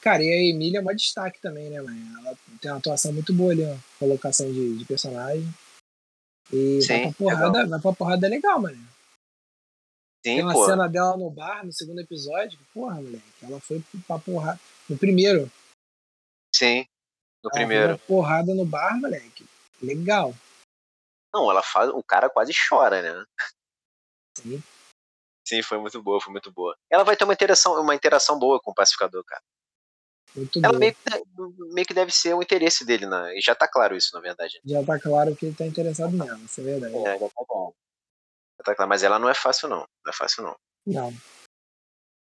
Cara, e a Emília é uma destaque também, né, mãe? Ela tem uma atuação muito boa ali, ó. Colocação de, de personagem. E Sim, vai pra porrada, legal. vai pra porrada legal, mano. Sim, tem uma pô. cena dela no bar, no segundo episódio, porra, moleque, ela foi pra porrada. No primeiro. Sim, no ela primeiro. Porrada no bar, moleque. Legal. Não, ela faz. O cara quase chora, né? Sim. Sim, foi muito boa, foi muito boa. Ela vai ter uma interação, uma interação boa com o pacificador, cara. Muito ela meio que, meio que deve ser o interesse dele, né? E já tá claro isso, na verdade. Já tá claro que ele tá interessado nela, isso é verdade. É, já tá claro. Claro. Mas ela não é fácil, não. Não é fácil, não. Não.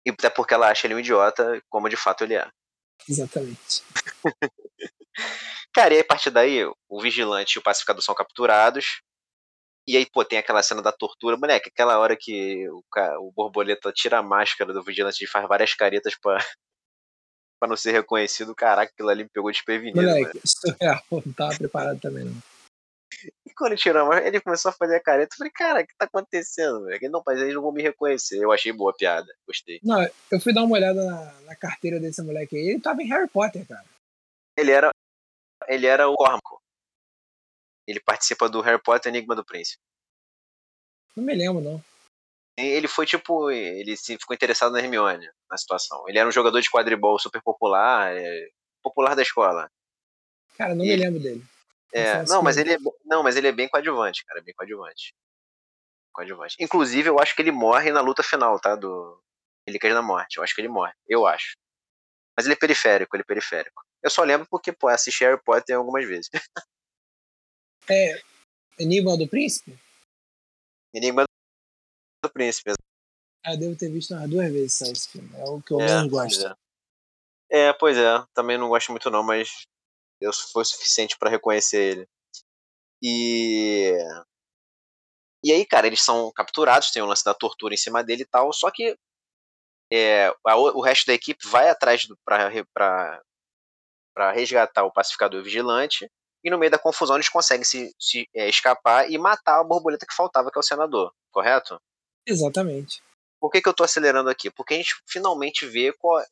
E até porque ela acha ele um idiota, como de fato ele é. Exatamente. Cara, e aí, a partir daí, o vigilante e o pacificador são capturados. E aí, pô, tem aquela cena da tortura. Moleque, aquela hora que o, o borboleta tira a máscara do vigilante e faz várias caretas pra, pra não ser reconhecido, caraca, aquilo ali me pegou desprevenido. Moleque, isso é, não tava preparado também, não. Quando ele tirou a ele começou a fazer a careta. Eu falei, cara, o que tá acontecendo? Ele não, mas eles não vão me reconhecer. Eu achei boa a piada, gostei. Não, eu fui dar uma olhada na, na carteira desse moleque aí. Ele tava em Harry Potter, cara. Ele era, ele era o Cormac. Ele participa do Harry Potter Enigma do Príncipe. Não me lembro, não. Ele foi tipo. Ele se ficou interessado na Hermione na situação. Ele era um jogador de quadribol super popular, é, popular da escola. Cara, não e me lembro dele. É, não, mas ele é, não, mas ele é bem coadjuvante, cara, bem coadjuvante. Coadjuvante. Inclusive, eu acho que ele morre na luta final, tá? Do Relíquias da Morte. Eu acho que ele morre. Eu acho. Mas ele é periférico, ele é periférico. Eu só lembro porque, pô, assisti Harry Potter algumas vezes. é. Enigma do Príncipe? Enigma do Príncipe. Ah, eu devo ter visto umas duas vezes só esse filme. É o que eu é, menos gosto. É. é. pois é. Também não gosto muito não, mas Deus foi suficiente para reconhecer ele. E e aí, cara, eles são capturados, tem o lance da tortura em cima dele e tal, só que é, a, o resto da equipe vai atrás para resgatar o pacificador vigilante, e no meio da confusão eles conseguem se, se é, escapar e matar a borboleta que faltava, que é o senador, correto? Exatamente. Por que, que eu estou acelerando aqui? Porque a gente finalmente vê qual,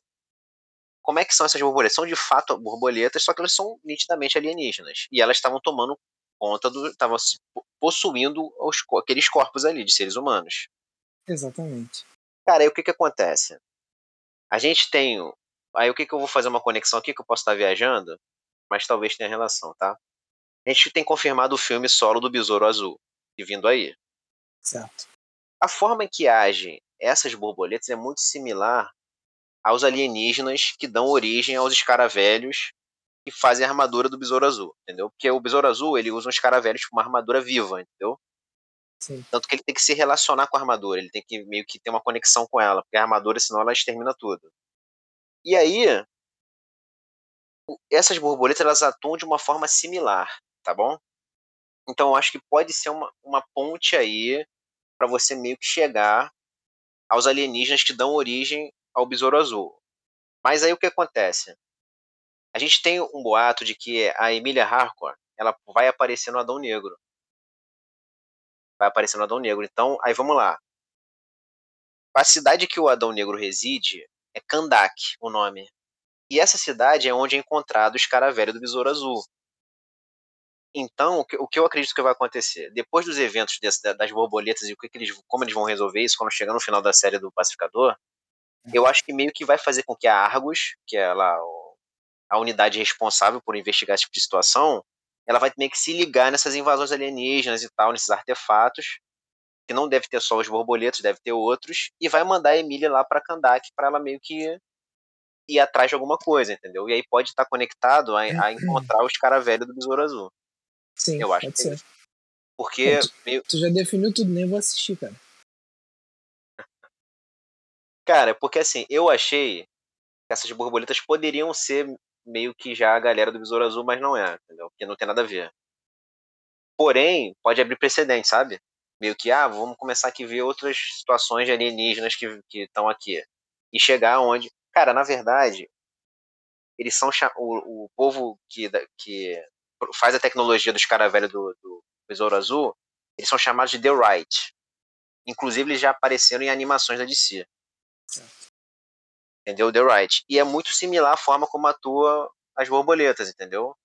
como é que são essas borboletas. São de fato borboletas, só que elas são nitidamente alienígenas. E elas estavam tomando conta do. estavam possuindo os, aqueles corpos ali de seres humanos. Exatamente. Cara, aí o que que acontece? A gente tem. Aí o que que eu vou fazer uma conexão aqui que eu posso estar viajando, mas talvez tenha relação, tá? A gente tem confirmado o filme solo do Besouro Azul, e vindo aí. Certo. A forma em que agem essas borboletas é muito similar aos alienígenas que dão origem aos escaravelhos que fazem a armadura do Besouro Azul, entendeu? Porque o Besouro Azul, ele usa um escaravelhos com uma armadura viva, entendeu? Sim. Tanto que ele tem que se relacionar com a armadura, ele tem que meio que ter uma conexão com ela, porque a armadura, senão ela extermina tudo. E aí, essas borboletas, elas atuam de uma forma similar, tá bom? Então eu acho que pode ser uma, uma ponte aí para você meio que chegar aos alienígenas que dão origem ao Besouro Azul. Mas aí o que acontece? A gente tem um boato de que a Emília Harcourt ela vai aparecer no Adão Negro. Vai aparecer no Adão Negro. Então, aí vamos lá. A cidade que o Adão Negro reside é Kandak, o nome. E essa cidade é onde é encontrado o escaravelho do Besouro Azul. Então, o que eu acredito que vai acontecer? Depois dos eventos desse, das borboletas e o que, que eles, como eles vão resolver isso quando chegar no final da série do Pacificador, eu acho que meio que vai fazer com que a Argus, que é lá a unidade responsável por investigar esse tipo de situação, ela vai meio que se ligar nessas invasões alienígenas e tal, nesses artefatos, que não deve ter só os borboletos, deve ter outros, e vai mandar a Emília lá para Kandak para ela meio que ir atrás de alguma coisa, entendeu? E aí pode estar conectado a, a encontrar os cara velho do Besouro Azul. Sim, eu acho pode ser. Porque. tu, meio... tu já definiu tudo, nem vou assistir, cara. Cara, porque assim, eu achei que essas borboletas poderiam ser meio que já a galera do Besouro Azul, mas não é, entendeu? Porque não tem nada a ver. Porém, pode abrir precedente, sabe? Meio que, ah, vamos começar aqui a ver outras situações de alienígenas que estão aqui. E chegar onde. Cara, na verdade, eles são. O, o povo que, que faz a tecnologia dos caras velhos do, do Besouro Azul, eles são chamados de The Right. Inclusive, eles já apareceram em animações da DC. Entendeu? The Right. E é muito similar a forma como atua as borboletas, entendeu?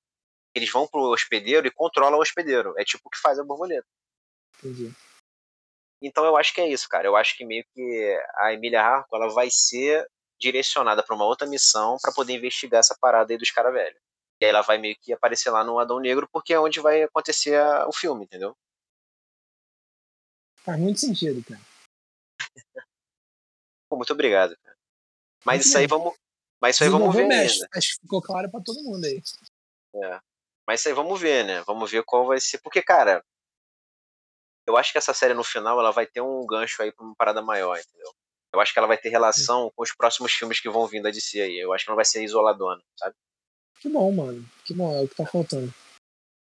Eles vão pro hospedeiro e controlam o hospedeiro. É tipo o que faz a borboleta. Entendi. Então eu acho que é isso, cara. Eu acho que meio que a Emília Harco ela vai ser direcionada para uma outra missão para poder investigar essa parada aí dos caras velhos. E aí ela vai meio que aparecer lá no Adão Negro porque é onde vai acontecer a, o filme, entendeu? Faz muito sentido, cara. Pô, muito obrigado, cara. Mas isso aí vamos. Mas isso aí vamos ver. Mexe. Né? Acho que ficou claro pra todo mundo aí. É. Mas isso aí vamos ver, né? Vamos ver qual vai ser. Porque, cara, eu acho que essa série no final ela vai ter um gancho aí pra uma parada maior, entendeu? Eu acho que ela vai ter relação com os próximos filmes que vão vindo a DC aí. Eu acho que não vai ser isoladona, sabe? Que bom, mano. Que bom, é o que tá faltando.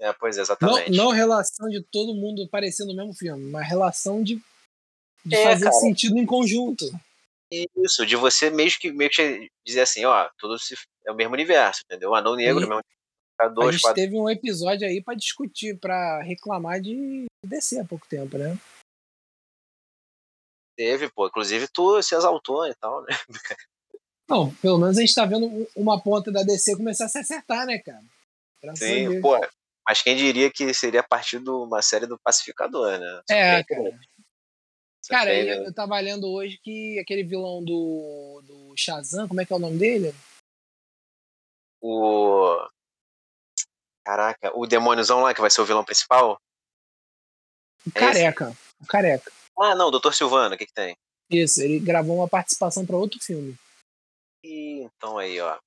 É, pois é, exatamente. Não, não relação de todo mundo parecendo no mesmo filme, mas relação de, de é, fazer cara. sentido em conjunto. Isso, de você mesmo que, meio que dizer assim, ó, tudo se, é o mesmo universo, entendeu? O Anão Negro, e, mesmo dois, a gente quatro... teve um episódio aí para discutir, para reclamar de descer há pouco tempo, né? Teve, pô. Inclusive tu se exaltou e tal, né? Não, pelo menos a gente tá vendo uma ponta da DC começar a se acertar, né, cara? Graças Sim, pô. Mas quem diria que seria a partir de uma série do Pacificador, né? É, cara. Cara, eu, eu tava lendo hoje que aquele vilão do, do Shazam, como é que é o nome dele? O. Caraca, o demôniozão lá que vai ser o vilão principal? O é careca. Esse? O careca. Ah, não, o Dr. Silvano, o que, que tem? Isso, ele gravou uma participação para outro filme. E então aí, ó.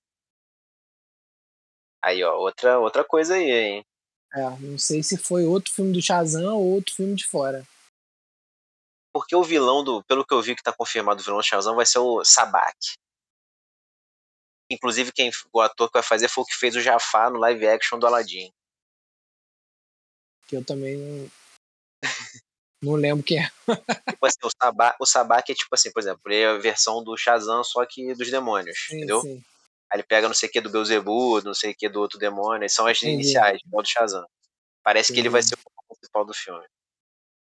Aí, ó, outra, outra coisa aí, hein? É, não sei se foi outro filme do Shazam ou outro filme de fora. Porque o vilão do. Pelo que eu vi que tá confirmado o vilão do Shazam vai ser o Sabak. Inclusive, quem, o ator que vai fazer foi o que fez o Jafar no live action do Aladdin. Que eu também não, não lembro quem é. tipo assim, o, Sabak, o Sabak é tipo assim, por exemplo, ele é a versão do Shazam, só que dos demônios, sim, entendeu? Sim. Aí ele pega não sei o que do Beuzebu, não sei o que do outro demônio, são as Entendi. iniciais, igual do Shazam. Parece Entendi. que ele vai ser o principal do filme.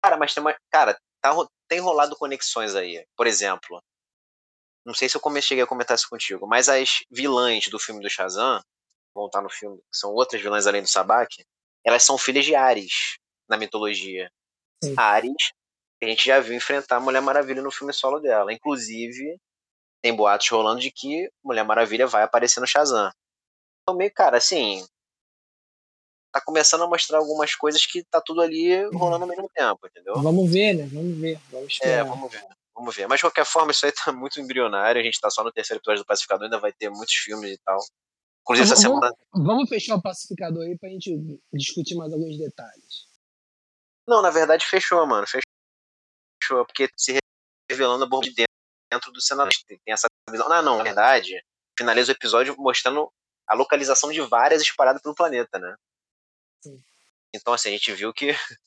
Cara, mas tem uma. Cara, tá, tem rolado conexões aí. Por exemplo, não sei se eu cheguei a comentar isso contigo, mas as vilãs do filme do Shazam, vão estar no filme, que são outras vilãs além do Sabak, elas são filhas de Ares na mitologia. Sim. Ares, a gente já viu enfrentar a Mulher Maravilha no filme solo dela. Inclusive, tem boatos rolando de que Mulher Maravilha vai aparecer no Shazam. Então, meio, cara, assim. Tá começando a mostrar algumas coisas que tá tudo ali rolando ao mesmo tempo, entendeu? Vamos ver, né? Vamos ver. Vamos é, vamos ver. Vamos ver. Mas de qualquer forma, isso aí tá muito embrionário. A gente tá só no terceiro episódio do Pacificador, ainda vai ter muitos filmes e tal. Inclusive, essa vamos, semana. Vamos fechar o Pacificador aí pra gente discutir mais alguns detalhes. Não, na verdade, fechou, mano. Fechou. Porque se revelando a bomba de dentro do cenário. Tem essa visão. Não, não, na verdade, finaliza o episódio mostrando a localização de várias espalhadas pelo planeta, né? Sim. Então, assim, a gente viu que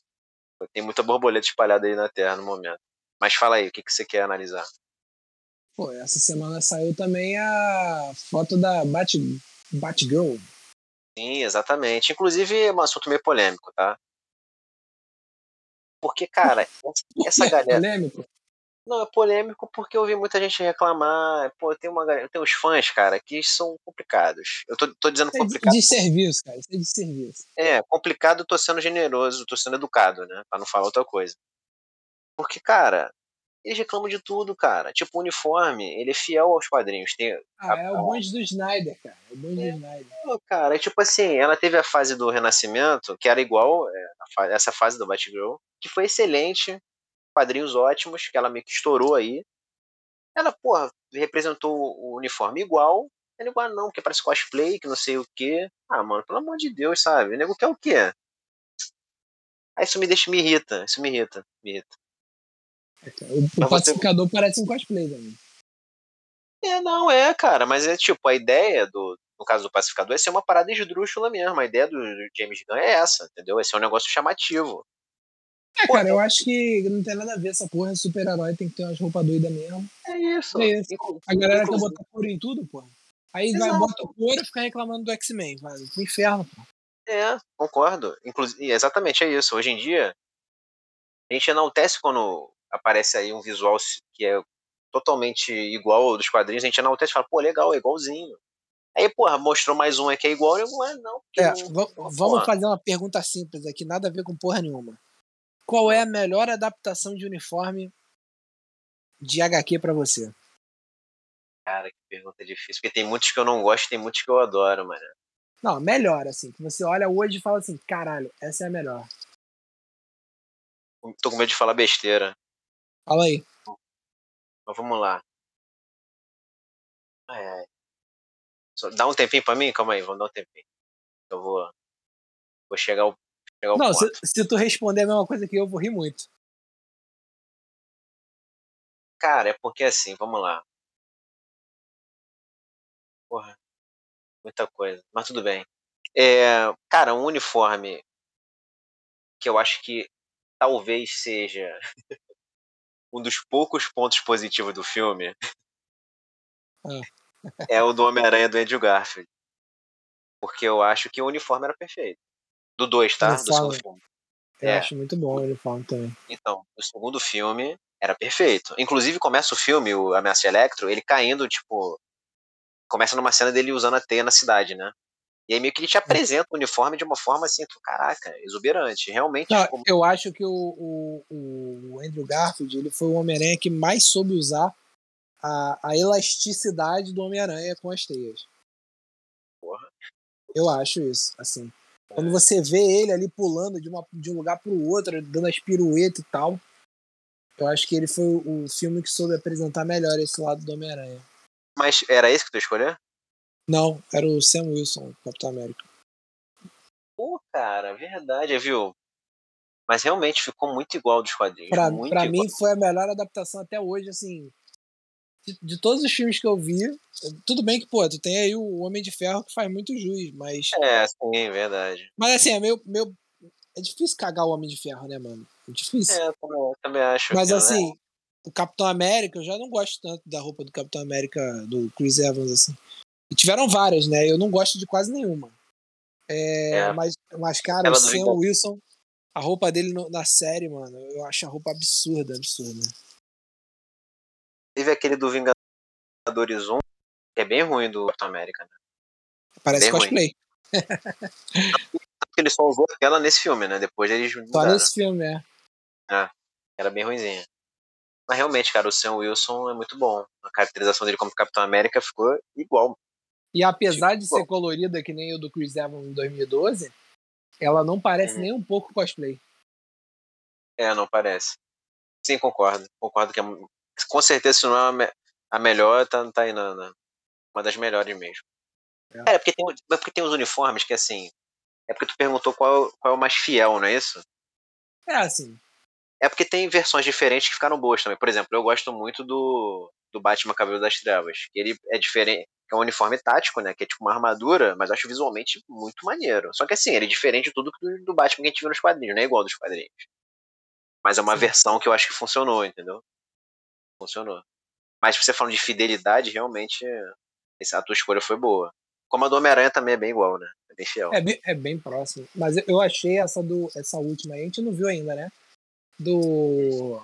tem muita borboleta espalhada aí na Terra no momento. Mas fala aí, o que, que você quer analisar? Pô, essa semana saiu também a foto da Bat, Batgirl. Sim, exatamente. Inclusive, é um assunto meio polêmico, tá? Porque, cara, essa galera. Polêmico? Não, é polêmico porque eu vi muita gente reclamar. Pô, tem uma tem uns fãs, cara, que são complicados. Eu tô, tô dizendo é complicado. De serviço, cara. Isso é de serviço. É, complicado, tô sendo generoso, tô sendo educado, né? Pra não falar outra coisa. Porque, cara, eles reclamam de tudo, cara. Tipo, o uniforme, ele é fiel aos quadrinhos. Tem ah, a, é o bonde do Snyder, cara. É o bonde é, do Snyder. Cara, é tipo assim, ela teve a fase do Renascimento, que era igual é, essa fase do Batgirl, que foi excelente, quadrinhos ótimos, que ela meio que estourou aí. Ela, porra, representou o uniforme igual, ela igual não, porque parece cosplay, que não sei o quê. Ah, mano, pelo amor de Deus, sabe? O nego quer o quê? Aí isso me deixa, me irrita, isso me irrita, me irrita. O, o pacificador você... parece um cosplay também. É, não é, cara, mas é tipo, a ideia do, no caso do pacificador, é ser uma parada esdrúxula mesmo. A ideia do James Gunn é essa, entendeu? É ser um negócio chamativo. É, cara, eu acho que não tem nada a ver essa porra. Super-herói tem que ter umas roupas doidas mesmo. É isso. É isso. A galera quer botar couro em tudo, porra. Aí Exato. vai, bota o couro e fica reclamando do X-Men. Vai pro inferno, porra. É, concordo. Inclusive, exatamente é isso. Hoje em dia, a gente enaltece quando aparece aí um visual que é totalmente igual ao dos quadrinhos, a gente enaltece e fala, pô, legal, é igualzinho. Aí, porra, mostrou mais um aqui é igual, não é não. É, não vamos fazer uma pergunta simples aqui, nada a ver com porra nenhuma. Qual é a melhor adaptação de uniforme de HQ para você? Cara, que pergunta difícil, porque tem muitos que eu não gosto, tem muitos que eu adoro, mano. Não, melhor, assim, que você olha hoje e fala assim, caralho, essa é a melhor. Tô com medo de falar besteira. Fala aí. Mas vamos lá. É. Só dá um tempinho pra mim? Calma aí, vamos dar um tempinho. Eu vou. Vou chegar ao. Chegar ao Não, se, se, tu responder a mesma coisa que eu, eu vou rir muito. Cara, é porque assim, vamos lá. Porra. Muita coisa. Mas tudo bem. É, cara, um uniforme que eu acho que talvez seja um dos poucos pontos positivos do filme é, é o do Homem-Aranha do Andrew Garfield. Porque eu acho que o uniforme era perfeito. Do 2, tá? Do segundo filme. Eu é. acho muito bom o uniforme também. Então, o segundo filme era perfeito. Inclusive, começa o filme, o Ameaça Electro, ele caindo, tipo. Começa numa cena dele usando a teia na cidade, né? E aí meio que ele te apresenta o uniforme de uma forma assim, tu, caraca, exuberante. Realmente. Não, eu acho que o, o, o Andrew Garfield ele foi o Homem-Aranha que mais soube usar a, a elasticidade do Homem-Aranha com as teias. Porra. Eu acho isso, assim. Quando você vê ele ali pulando de, uma, de um lugar pro outro, dando as piruetas e tal, eu acho que ele foi o, o filme que soube apresentar melhor esse lado do Homem-Aranha. Mas era esse que tu escolheu? Não, era o Sam Wilson, Capitão América. Pô, cara, verdade, viu? Mas realmente ficou muito igual dos quadrinhos. Pra, pra mim foi a melhor adaptação até hoje, assim. De, de todos os filmes que eu vi, tudo bem que, pô, tu tem aí o Homem de Ferro que faz muito juiz, mas. É, sim, verdade. Mas assim, é meio, meio. É difícil cagar o Homem de Ferro, né, mano? É difícil. É, eu também, eu também acho. mas que, né? assim, o Capitão América, eu já não gosto tanto da roupa do Capitão América, do Chris Evans, assim. E tiveram várias, né? Eu não gosto de quase nenhuma. É, É. Mas, mas, cara, Aquela o Sam. Wilson, a roupa dele no- na série, mano, eu acho a roupa absurda, absurda. Teve aquele do Vingadores 1, que é bem ruim do Capitão América, né? Parece Bem cosplay. Ele só usou aquela nesse filme, né? Depois eles Só mudaram. nesse filme, é. Era bem ruimzinha. Mas realmente, cara, o Sam Wilson é muito bom. A caracterização dele como Capitão América ficou igual. E apesar de Tipo, ser colorida que nem o do Chris Evans em 2012, ela não parece Uhum. nem um pouco cosplay. É, não parece. Sim, concordo. Concordo que é, com certeza, se não é a, me- a melhor, tá, tá aí na, na- uma das melhores mesmo. É. É, porque tem, é porque tem os uniformes que, assim, é porque tu perguntou qual, qual é o mais fiel, não é isso? É assim, É porque tem versões diferentes que ficaram boas também. Por exemplo, eu gosto muito do, do Batman Cabelo das Trevas. Que ele é diferente. É um uniforme tático, né? Que é tipo uma armadura, mas eu acho visualmente muito maneiro. Só que assim, ele é diferente de tudo do, do Batman que a gente viu nos quadrinhos, não é igual dos quadrinhos. Mas é uma Sim. versão que eu acho que funcionou, entendeu? Funcionou. Mas você falando de fidelidade, realmente a tua escolha foi boa. Como a do Homem-Aranha também é bem igual, né? É bem fiel. é bem, é bem próximo. Mas eu- achei essa do essa última aí, a gente não viu ainda, né? Do.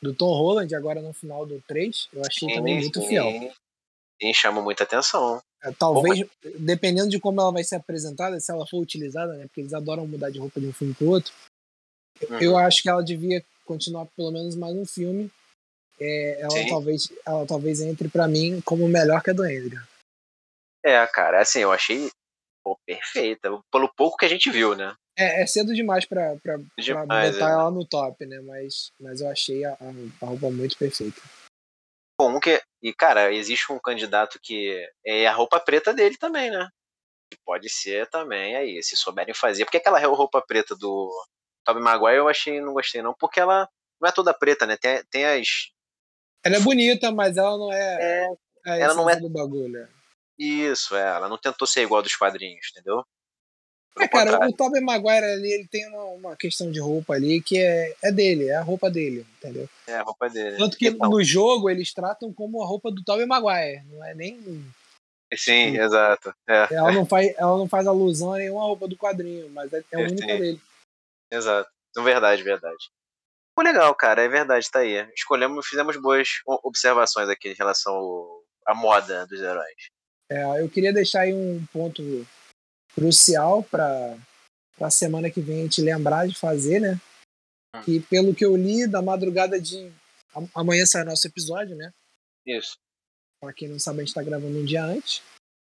Do Tom Holland, agora no final do 3, eu achei também muito sim, fiel. Sim, chama muita atenção. É, Talvez, dependendo de como ela vai ser apresentada, se ela for utilizada, né? Porque eles adoram mudar de roupa de um filme pro outro. Uhum. Eu acho que ela devia continuar pelo menos mais um filme. É, ela, Sim. talvez, ela talvez entre pra mim como melhor que a do Andrew. É, cara, assim, eu achei pô, perfeita. Pelo pouco que a gente viu, né? É, é cedo demais pra, pra, pra Demais, botar é. ela no top, né? Mas, mas eu achei a, a- roupa muito perfeita. Bom, que. E, cara, existe um candidato que é a roupa preta dele também, né? Que pode ser também aí, se souberem fazer. Porque aquela roupa preta do Tobey Maguire eu achei, não gostei não, porque ela não é toda preta, né? Tem, tem as. Ela é bonita, mas ela não é, É, ela não é- do bagulho. isso, é. Ela não tentou ser igual dos quadrinhos, entendeu? Pelo É, cara, contrário. o Tobey Maguire ali, ele tem uma, uma questão de roupa ali que é, é dele, é a roupa dele, entendeu? É a roupa dele. Tanto que Então, no jogo eles tratam como a roupa do Tobey Maguire, não é nem sim, exato. É, ela não faz ela não faz alusão a nenhuma roupa do quadrinho, mas é, é a única dele. Exato. Então, verdade, verdade. Pô, legal, cara, é verdade, tá aí. Escolhemos, fizemos boas observações aqui em relação ao- à moda dos heróis. É, eu queria deixar aí um ponto crucial para a semana que vem a gente lembrar de fazer, né? Hum. Que pelo que eu li, da madrugada de. am- Amanhã sai nosso episódio, né? Isso. Pra quem não sabe, a gente tá gravando um dia antes.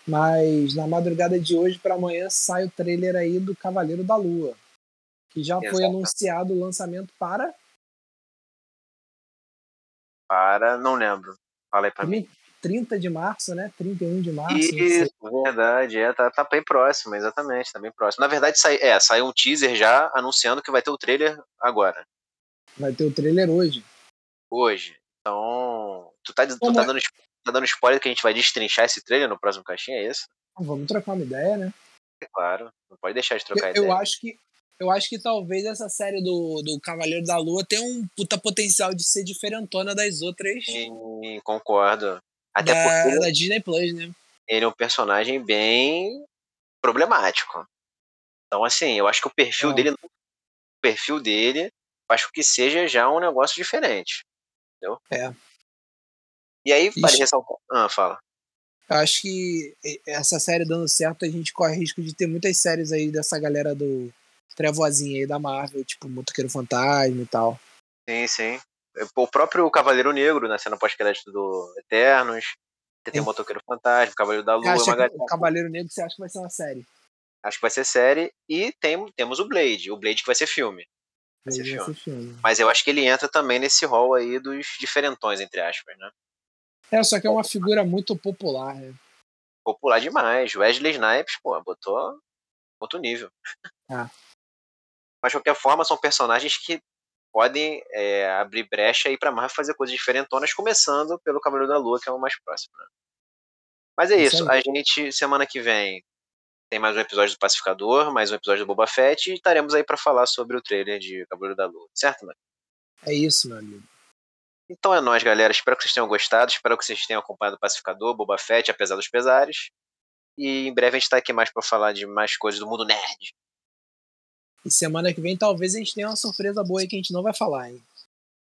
Mas na madrugada de hoje para amanhã sai o trailer aí do Cavaleiro da Lua. Que já foi anunciado o lançamento para Para, não lembro. Fala aí pra mim. 30 de março, né? 31 de março. Isso, verdade. É, tá, tá bem próximo, exatamente, tá bem próximo. Na verdade, sai, é, saiu um teaser já anunciando que vai ter o trailer agora, Vai ter o trailer hoje. hoje. Então, tu tá, tu tá é? dando, tá dando spoiler que a gente vai destrinchar esse trailer no próximo caixinha, é isso? Vamos trocar uma ideia, né? Claro, não pode deixar de trocar Eu, eu ideia. acho que eu acho que talvez essa série do, do Cavaleiro da Lua tenha um puta potencial de ser diferentona das outras Sim, concordo. Até da, porque ele, da Disney Plus, né? ele é um personagem bem problemático. Então, assim, eu acho que o perfil É. dele. O perfil dele com que seja já um negócio diferente. Entendeu? É. E aí, vale Ixi. ressaltar. Ah, fala. Eu acho que essa série dando certo, a gente corre risco de ter muitas séries aí dessa galera do trevozinha aí da Marvel, tipo Motoqueiro Fantasma e tal. Sim, sim. O próprio Cavaleiro Negro, na cena pós-crédito do Eternos. Você tem o Motoqueiro Fantasma, o Cavaleiro da Lua. O Cavaleiro Negro você acha que vai ser uma série? Acho que vai ser série. E tem, temos o Blade. O Blade que vai ser filme. Vai ser filme. Vai ser filme. Mas eu acho que ele entra também nesse rol aí dos diferentões, entre aspas, né? É, só que é uma figura muito popular, né? Popular demais. Wesley Snipes, pô, botou outro nível. Ah. Mas de qualquer forma, são personagens que podem é, abrir brecha aí pra Marvel fazer coisas diferentonas, começando pelo Cavaleiro da Lua, que é o mais próximo, né? Mas é isso. a gente, semana que vem, tem mais um episódio do Pacificador, mais um episódio do Boba Fett, e estaremos aí para falar sobre o trailer de Cavaleiro da Lua, certo, mano? É isso, meu amigo. Então é nóis, galera. Espero que vocês tenham gostado. Espero que vocês tenham acompanhado o Pacificador, Boba Fett, apesar dos pesares. E em breve a gente tá aqui mais para falar de mais coisas do mundo nerd. E semana que vem talvez a gente tenha uma surpresa boa aí que a gente não vai falar, hein?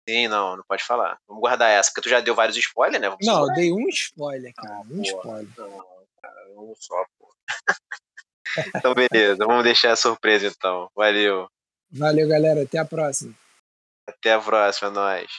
Sim, não, não pode falar. Vamos guardar essa, porque tu já deu vários spoilers, né? Vamos não, eu dei um spoiler, cara. um spoiler. Não, cara, um só, pô. então, beleza. Vamos deixar a surpresa, então. Valeu. Valeu, galera. Até a próxima. Até a próxima, nós.